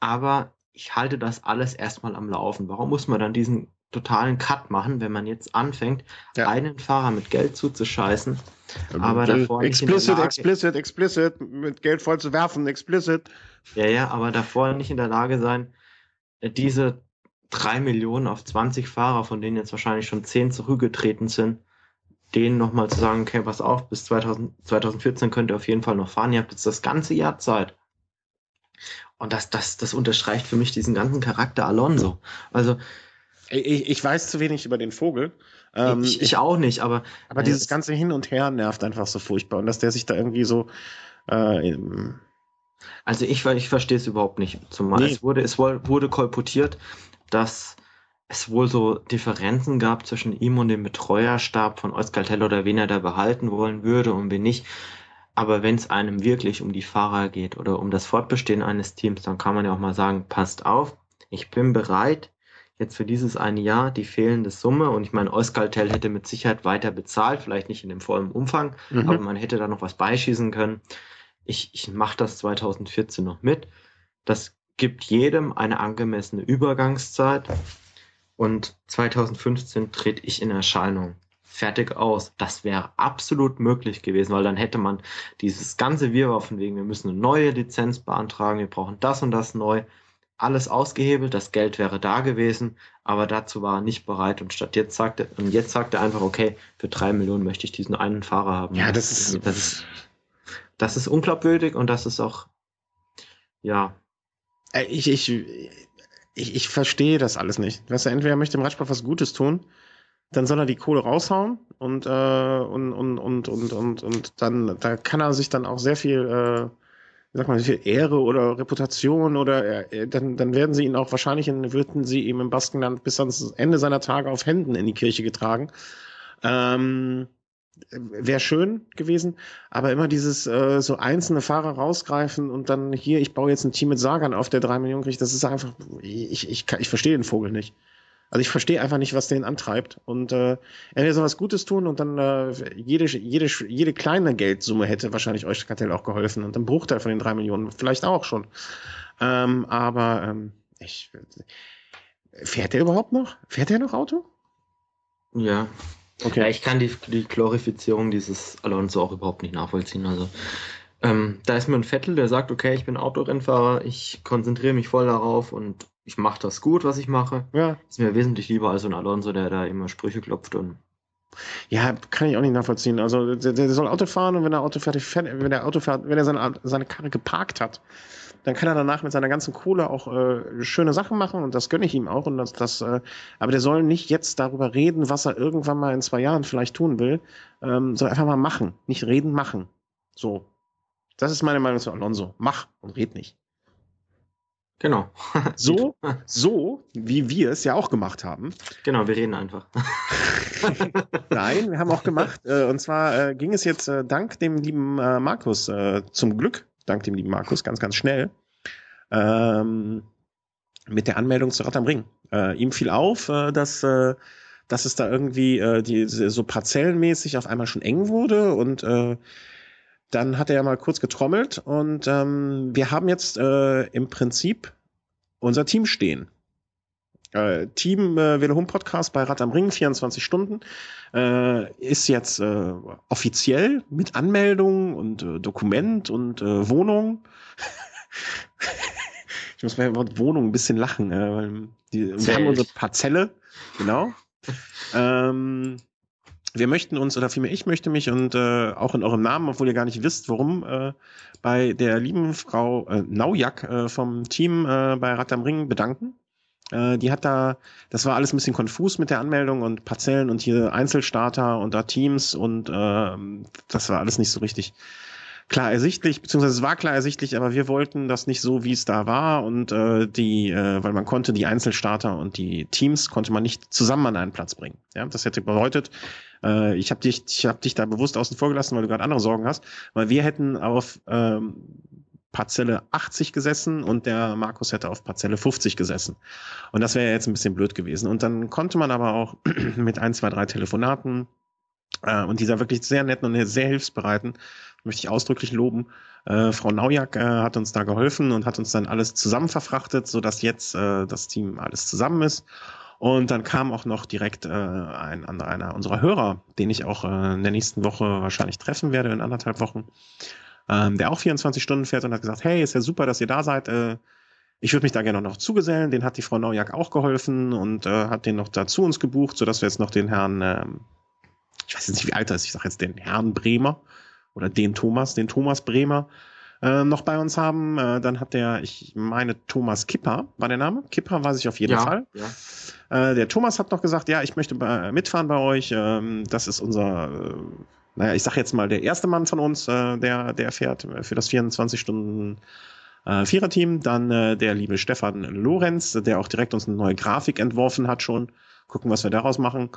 Aber ich halte das alles erstmal am Laufen. Warum muss man dann diesen totalen Cut machen, wenn man jetzt anfängt, ja. einen Fahrer mit Geld zuzuscheißen, aber davor nicht explicit, in der Lage, explicit, explicit, mit Geld voll zu werfen, explicit. Ja, ja, aber davor nicht in der Lage sein, diese drei Millionen auf 20 Fahrer, von denen jetzt wahrscheinlich schon zehn zurückgetreten sind, denen nochmal zu sagen, okay, pass auf, bis 2000, 2014 könnt ihr auf jeden Fall noch fahren, ihr habt jetzt das ganze Jahr Zeit. Und das, das, das unterstreicht für mich diesen ganzen Charakter Alonso. Also. Ich, ich weiß zu wenig über den Vogel. Ähm, ich, ich, auch nicht, aber. Aber äh, dieses ganze Hin und Her nervt einfach so furchtbar. Und dass der sich da irgendwie so. Äh, also ich, ich verstehe es überhaupt nicht. Zumal nee. es wurde, es wurde kolportiert, dass es wohl so Differenzen gab zwischen ihm und dem Betreuerstab von Euskaltel oder wen er da behalten wollen würde und wen nicht. Aber wenn es einem wirklich um die Fahrer geht oder um das Fortbestehen eines Teams, dann kann man ja auch mal sagen, passt auf, ich bin bereit, jetzt für dieses eine Jahr die fehlende Summe und ich meine, Euskaltel hätte mit Sicherheit weiter bezahlt, vielleicht nicht in dem vollen Umfang, mhm. aber man hätte da noch was beischießen können. Ich, ich mache das 2014 noch mit. Das gibt jedem eine angemessene Übergangszeit und 2015 trete ich in Erscheinung. Fertig aus. Das wäre absolut möglich gewesen, weil dann hätte man dieses ganze Wirrwarr von wegen, wir müssen eine neue Lizenz beantragen, wir brauchen das und das neu, alles ausgehebelt, das Geld wäre da gewesen, aber dazu war er nicht bereit und statt jetzt sagte, und jetzt sagt er einfach, okay, für drei Millionen möchte ich diesen einen Fahrer haben. Ja, das ist, das ist, das ist unglaubwürdig und das ist auch, ja, äh, ich, ich, ich, ich verstehe das alles nicht. Weißt du, entweder möchte dem Radsport was Gutes tun, dann soll er die Kohle raushauen und, äh, und, und, und, und, und, und dann, da kann er sich dann auch sehr viel, äh, sag mal, viel Ehre oder Reputation oder äh, dann, dann werden sie ihn auch wahrscheinlich, in, würden sie ihm im Baskenland bis ans Ende seiner Tage auf Händen in die Kirche getragen. Ähm, wäre schön gewesen, aber immer dieses äh, so einzelne Fahrer rausgreifen und dann hier, ich baue jetzt ein Team mit Sagan auf, der drei Millionen kriegt, das ist einfach, ich, ich, ich verstehe den Vogel nicht. Also ich verstehe einfach nicht, was den antreibt. Und äh, er will so was Gutes tun und dann äh, jede, jede, jede kleine Geldsumme hätte wahrscheinlich euch Kartell auch geholfen und dann Bruchteil von den drei Millionen vielleicht auch schon. Ähm, aber ähm, ich, fährt er überhaupt noch? Fährt er noch Auto? Ja, Okay. Ja, ich kann die, die Glorifizierung dieses Alonso auch überhaupt nicht nachvollziehen. Also ähm, da ist mir ein Vettel, der sagt, okay, ich bin Autorennfahrer, ich konzentriere mich voll darauf und ich mache das gut, was ich mache. Ja. Ist mir wesentlich lieber als so ein Alonso, der da immer Sprüche klopft und ja, kann ich auch nicht nachvollziehen. Also der, der soll Auto fahren und wenn er Auto fertig fährt, wenn er Auto fährt, wenn er seine, seine Karre geparkt hat, dann kann er danach mit seiner ganzen Kohle auch äh, schöne Sachen machen und das gönne ich ihm auch. Und das, das, äh, aber der soll nicht jetzt darüber reden, was er irgendwann mal in zwei Jahren vielleicht tun will. Ähm, soll einfach mal machen. Nicht reden, machen. So. Das ist meine Meinung zu Alonso. Mach und red nicht. Genau. so, so, wie wir es ja auch gemacht haben. Genau, wir reden einfach. Nein, wir haben auch gemacht. Äh, und zwar äh, ging es jetzt äh, dank dem lieben äh, Markus äh, zum Glück dank dem lieben Markus, ganz, ganz schnell. Ähm, mit der Anmeldung zu Rad am Ring. Äh, ihm fiel auf, äh, dass, äh, dass es da irgendwie äh, die, so parzellenmäßig auf einmal schon eng wurde und äh, dann hat er mal kurz getrommelt und ähm, wir haben jetzt äh, im Prinzip unser Team stehen. Äh, Team äh, Velo Home Podcast bei Rad am Ring, 24 Stunden, äh, ist jetzt äh, offiziell mit Anmeldung und äh, Dokument und äh, Wohnung. ich muss bei Wort Wohnung ein bisschen lachen. Äh, die, wir haben unsere Parzelle, genau. ähm, wir möchten uns, oder vielmehr ich möchte mich und äh, auch in eurem Namen, obwohl ihr gar nicht wisst, warum, äh, bei der lieben Frau äh, Naujak äh, vom Team äh, bei Rad am Ring bedanken. Äh, die hat da, das war alles ein bisschen konfus mit der Anmeldung und Parzellen und hier Einzelstarter und da Teams und äh, das war alles nicht so richtig klar ersichtlich, beziehungsweise es war klar ersichtlich, aber wir wollten das nicht so, wie es da war und äh, die, äh, weil man konnte die Einzelstarter und die Teams konnte man nicht zusammen an einen Platz bringen. Ja, das hätte bedeutet, äh, ich habe dich, ich habe dich da bewusst außen vor gelassen, weil du gerade andere Sorgen hast, weil wir hätten auf ähm, Parzelle 80 gesessen und der Markus hätte auf Parzelle 50 gesessen. Und das wäre jetzt ein bisschen blöd gewesen. Und dann konnte man aber auch mit ein, zwei, drei Telefonaten äh, und dieser wirklich sehr netten und sehr hilfsbereiten möchte ich ausdrücklich loben. Äh, Frau Naujak äh, hat uns da geholfen und hat uns dann alles zusammen verfrachtet, sodass jetzt äh, das Team alles zusammen ist. Und dann kam auch noch direkt äh, ein, einer unserer Hörer, den ich auch äh, in der nächsten Woche wahrscheinlich treffen werde, in anderthalb Wochen, ähm, der auch 24 Stunden fährt und hat gesagt, hey, ist ja super, dass ihr da seid. Äh, ich würde mich da gerne noch zugesellen. Den hat die Frau Naujak auch geholfen und äh, hat den noch da zu uns gebucht, sodass wir jetzt noch den Herrn, äh, ich weiß jetzt nicht, wie alt er ist, ich sage jetzt den Herrn Bremer, oder den Thomas, den Thomas Bremer äh, noch bei uns haben. Äh, dann hat der, ich meine, Thomas Kipper war der Name. Kipper weiß ich auf jeden ja, Fall. Ja. Äh, der Thomas hat noch gesagt, ja, ich möchte bei, mitfahren bei euch. Ähm, das ist unser, äh, naja, ich sag jetzt mal, der erste Mann von uns, äh, der, der fährt für das 24 Stunden äh, Viererteam. Dann äh, der liebe Stefan Lorenz, der auch direkt uns eine neue Grafik entworfen hat schon gucken, was wir daraus machen.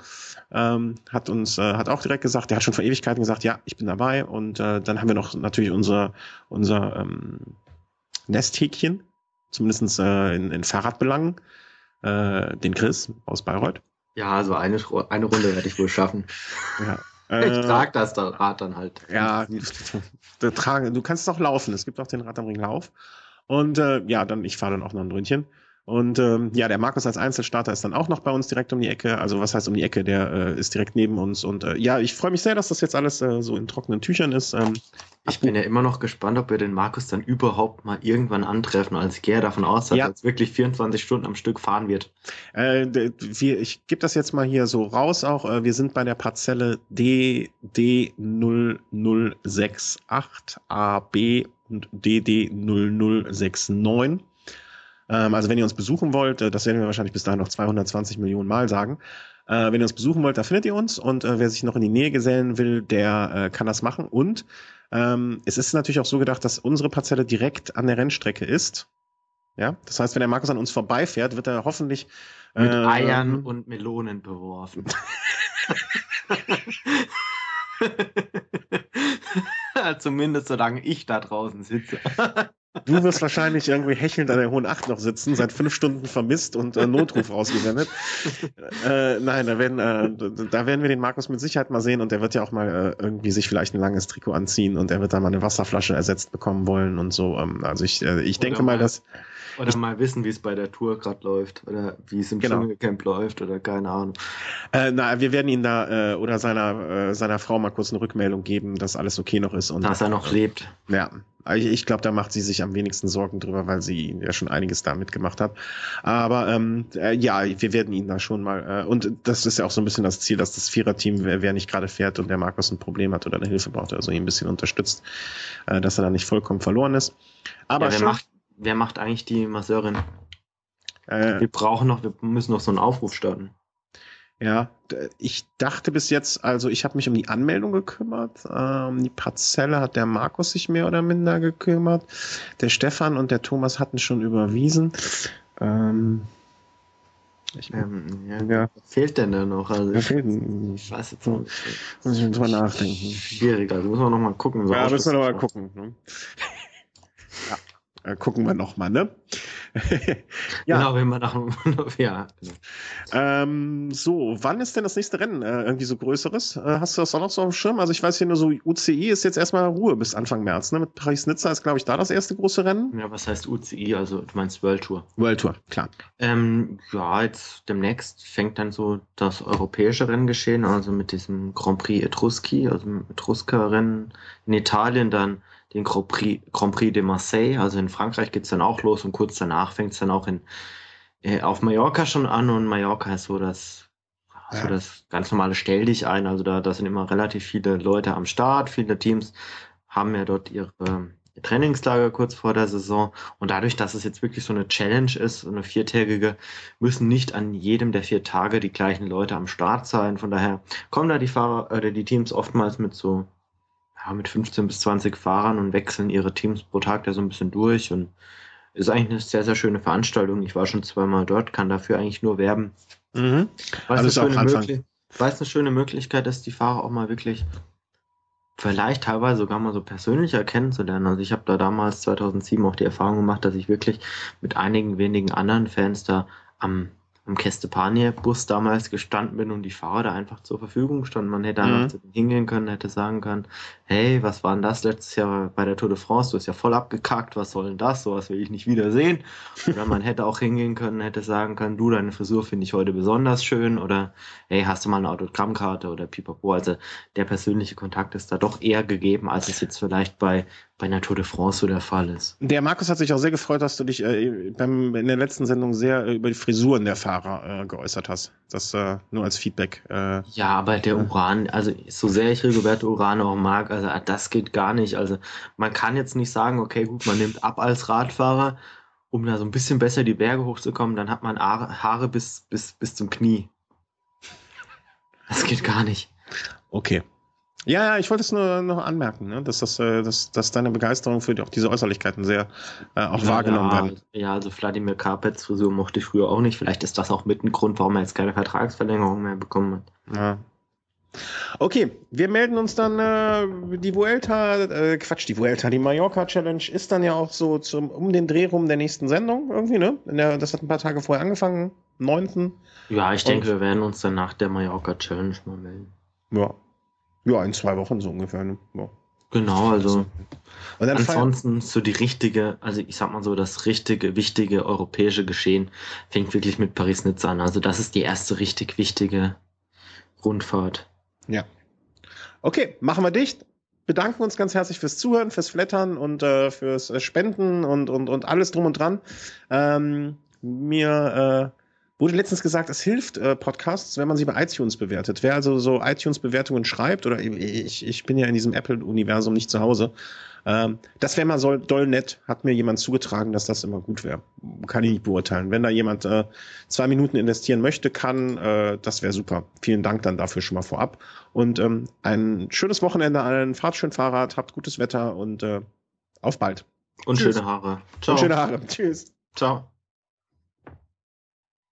Ähm, hat uns, äh, hat auch direkt gesagt, der hat schon vor Ewigkeiten gesagt, ja, ich bin dabei. Und äh, dann haben wir noch natürlich unser, unser ähm, Nesthäkchen, zumindest äh, in, in Fahrradbelangen, äh, den Chris aus Bayreuth. Ja, also eine, eine Runde werde ich wohl schaffen. Ja. Ich äh, trage das Rad dann halt. Ja, du, du kannst doch laufen. Es gibt auch den Rad am Ring Lauf. Und äh, ja, dann ich fahre dann auch noch ein Ründchen. Und ähm, ja, der Markus als Einzelstarter ist dann auch noch bei uns direkt um die Ecke. Also was heißt um die Ecke? Der äh, ist direkt neben uns. Und äh, ja, ich freue mich sehr, dass das jetzt alles äh, so in trockenen Tüchern ist. Ähm, ich bin ja immer noch gespannt, ob wir den Markus dann überhaupt mal irgendwann antreffen. als gehe davon aus, dass ja. er jetzt wirklich 24 Stunden am Stück fahren wird. Äh, wir, ich gebe das jetzt mal hier so raus auch. Äh, wir sind bei der Parzelle DD0068AB und DD0069. Ähm, also wenn ihr uns besuchen wollt, äh, das werden wir wahrscheinlich bis dahin noch 220 Millionen Mal sagen. Äh, wenn ihr uns besuchen wollt, da findet ihr uns. Und äh, wer sich noch in die Nähe gesellen will, der äh, kann das machen. Und ähm, es ist natürlich auch so gedacht, dass unsere Parzelle direkt an der Rennstrecke ist. Ja, das heißt, wenn der Markus an uns vorbeifährt, wird er hoffentlich mit äh, Eiern und Melonen beworfen. Zumindest solange ich da draußen sitze. Du wirst wahrscheinlich irgendwie hechelnd an der Hohen Acht noch sitzen, seit fünf Stunden vermisst und äh, Notruf rausgesendet. Äh, nein, da werden, äh, da werden wir den Markus mit Sicherheit mal sehen und der wird ja auch mal äh, irgendwie sich vielleicht ein langes Trikot anziehen und er wird da mal eine Wasserflasche ersetzt bekommen wollen und so. Ähm, also ich, äh, ich denke mal, dass oder mal wissen, wie es bei der Tour gerade läuft oder wie es im genau. Dschungelcamp läuft oder keine Ahnung. Äh, na, wir werden ihn da äh, oder seiner, äh, seiner Frau mal kurz eine Rückmeldung geben, dass alles okay noch ist. Und, dass er noch lebt. Ja, ich, ich glaube, da macht sie sich am wenigsten Sorgen drüber, weil sie ja schon einiges da mitgemacht hat. Aber ähm, äh, ja, wir werden ihn da schon mal, äh, und das ist ja auch so ein bisschen das Ziel, dass das Viererteam, wer, wer nicht gerade fährt und der Markus ein Problem hat oder eine Hilfe braucht, also ihn ein bisschen unterstützt, äh, dass er da nicht vollkommen verloren ist. Aber ja, wer, macht, wer macht eigentlich die Masseurin? Äh, wir brauchen noch, wir müssen noch so einen Aufruf starten. Ja, ich dachte bis jetzt, also ich habe mich um die Anmeldung gekümmert. Ähm, die Parzelle hat der Markus sich mehr oder minder gekümmert. Der Stefan und der Thomas hatten schon überwiesen. Ähm, ich, ähm, ja, ja. Was fehlt denn da noch? Also ich, ich weiß jetzt nicht. Muss ich drüber nachdenken. Schwierig, also müssen wir noch mal gucken. So ja, müssen wir noch mal gucken. Ne? ja, gucken wir noch mal, ne? ja. Genau, wenn man nach, ja. Ähm, so, wann ist denn das nächste Rennen? Äh, irgendwie so größeres? Äh, hast du das auch noch so auf dem Schirm? Also ich weiß hier nur so, UCI ist jetzt erstmal Ruhe bis Anfang März. Ne? Mit Paris-Nizza ist, glaube ich, da das erste große Rennen. Ja, was heißt UCI? Also du meinst World Tour? World Tour, klar. Ähm, ja, jetzt demnächst fängt dann so das europäische Renngeschehen, also mit diesem Grand Prix Etruski, also Etrusker-Rennen in Italien, dann den Grand Prix, Grand Prix de Marseille, also in Frankreich geht es dann auch los und kurz danach fängt es dann auch in, äh, auf Mallorca schon an und Mallorca ist so das, ja. so das ganz normale Stell dich ein. Also da, da sind immer relativ viele Leute am Start, viele Teams haben ja dort ihre Trainingslager kurz vor der Saison. Und dadurch, dass es jetzt wirklich so eine Challenge ist, so eine viertägige, müssen nicht an jedem der vier Tage die gleichen Leute am Start sein. Von daher kommen da die Fahrer oder die Teams oftmals mit so ja, mit 15 bis 20 Fahrern und wechseln ihre Teams pro Tag da so ein bisschen durch und ist eigentlich eine sehr, sehr schöne Veranstaltung. Ich war schon zweimal dort, kann dafür eigentlich nur werben. Mhm. Weil es eine, schöne eine schöne Möglichkeit ist, die Fahrer auch mal wirklich vielleicht teilweise sogar mal so persönlicher kennenzulernen. Also ich habe da damals 2007 auch die Erfahrung gemacht, dass ich wirklich mit einigen wenigen anderen Fans da am am Kestepanie-Bus damals gestanden bin und die Fahrer da einfach zur Verfügung standen. Man hätte einfach mhm. hingehen können, hätte sagen können, hey, was war denn das letztes Jahr bei der Tour de France? Du hast ja voll abgekackt, was soll denn das? Sowas will ich nicht wiedersehen. Oder man hätte auch hingehen können, hätte sagen können, du, deine Frisur finde ich heute besonders schön oder hey, hast du mal eine Autogrammkarte oder pipapo. Also der persönliche Kontakt ist da doch eher gegeben, als es jetzt vielleicht bei bei einer Tour de France so der Fall ist. Der Markus hat sich auch sehr gefreut, dass du dich äh, beim, in der letzten Sendung sehr äh, über die Frisuren der Fahrer äh, geäußert hast. Das äh, nur als Feedback. Äh, ja, aber der Uran, also so sehr ich Rigoberto Uran auch mag, also das geht gar nicht. Also man kann jetzt nicht sagen, okay, gut, man nimmt ab als Radfahrer, um da so ein bisschen besser die Berge hochzukommen, dann hat man Haare bis, bis, bis zum Knie. Das geht gar nicht. Okay. Ja, ja, ich wollte es nur noch anmerken, ne? dass, das, äh, dass, dass deine Begeisterung für die, auch diese Äußerlichkeiten sehr äh, auch ja, wahrgenommen ja, werden. Ja, also Vladimir Karpets Frisur mochte ich früher auch nicht. Vielleicht ist das auch mit ein Grund, warum er jetzt keine Vertragsverlängerung mehr bekommen hat. Ja. Okay, wir melden uns dann, äh, die Vuelta, äh, Quatsch, die Vuelta, die Mallorca Challenge ist dann ja auch so zum, um den Dreh rum der nächsten Sendung irgendwie, ne? Der, das hat ein paar Tage vorher angefangen, 9. Ja, ich denke, wir werden uns dann nach der Mallorca Challenge mal melden. Ja, ja, in zwei Wochen so ungefähr. Ne? Ja. Genau, also ansonsten so die richtige, also ich sag mal so, das richtige, wichtige europäische Geschehen fängt wirklich mit Paris-Nizza an. Also das ist die erste richtig wichtige Rundfahrt. Ja. Okay, machen wir dicht. Bedanken uns ganz herzlich fürs Zuhören, fürs Flattern und äh, fürs äh, Spenden und, und, und alles drum und dran. Ähm, mir äh, Wurde letztens gesagt, es hilft äh, Podcasts, wenn man sie bei iTunes bewertet. Wer also so iTunes-Bewertungen schreibt, oder ich, ich bin ja in diesem Apple-Universum nicht zu Hause, ähm, das wäre mal so doll nett, hat mir jemand zugetragen, dass das immer gut wäre. Kann ich nicht beurteilen. Wenn da jemand äh, zwei Minuten investieren möchte, kann, äh, das wäre super. Vielen Dank dann dafür schon mal vorab. Und ähm, ein schönes Wochenende allen. Fahrt schön Fahrrad, habt gutes Wetter und äh, auf bald. Und Tschüss. schöne Haare. Ciao. Und schöne Haare. Tschüss. Ciao.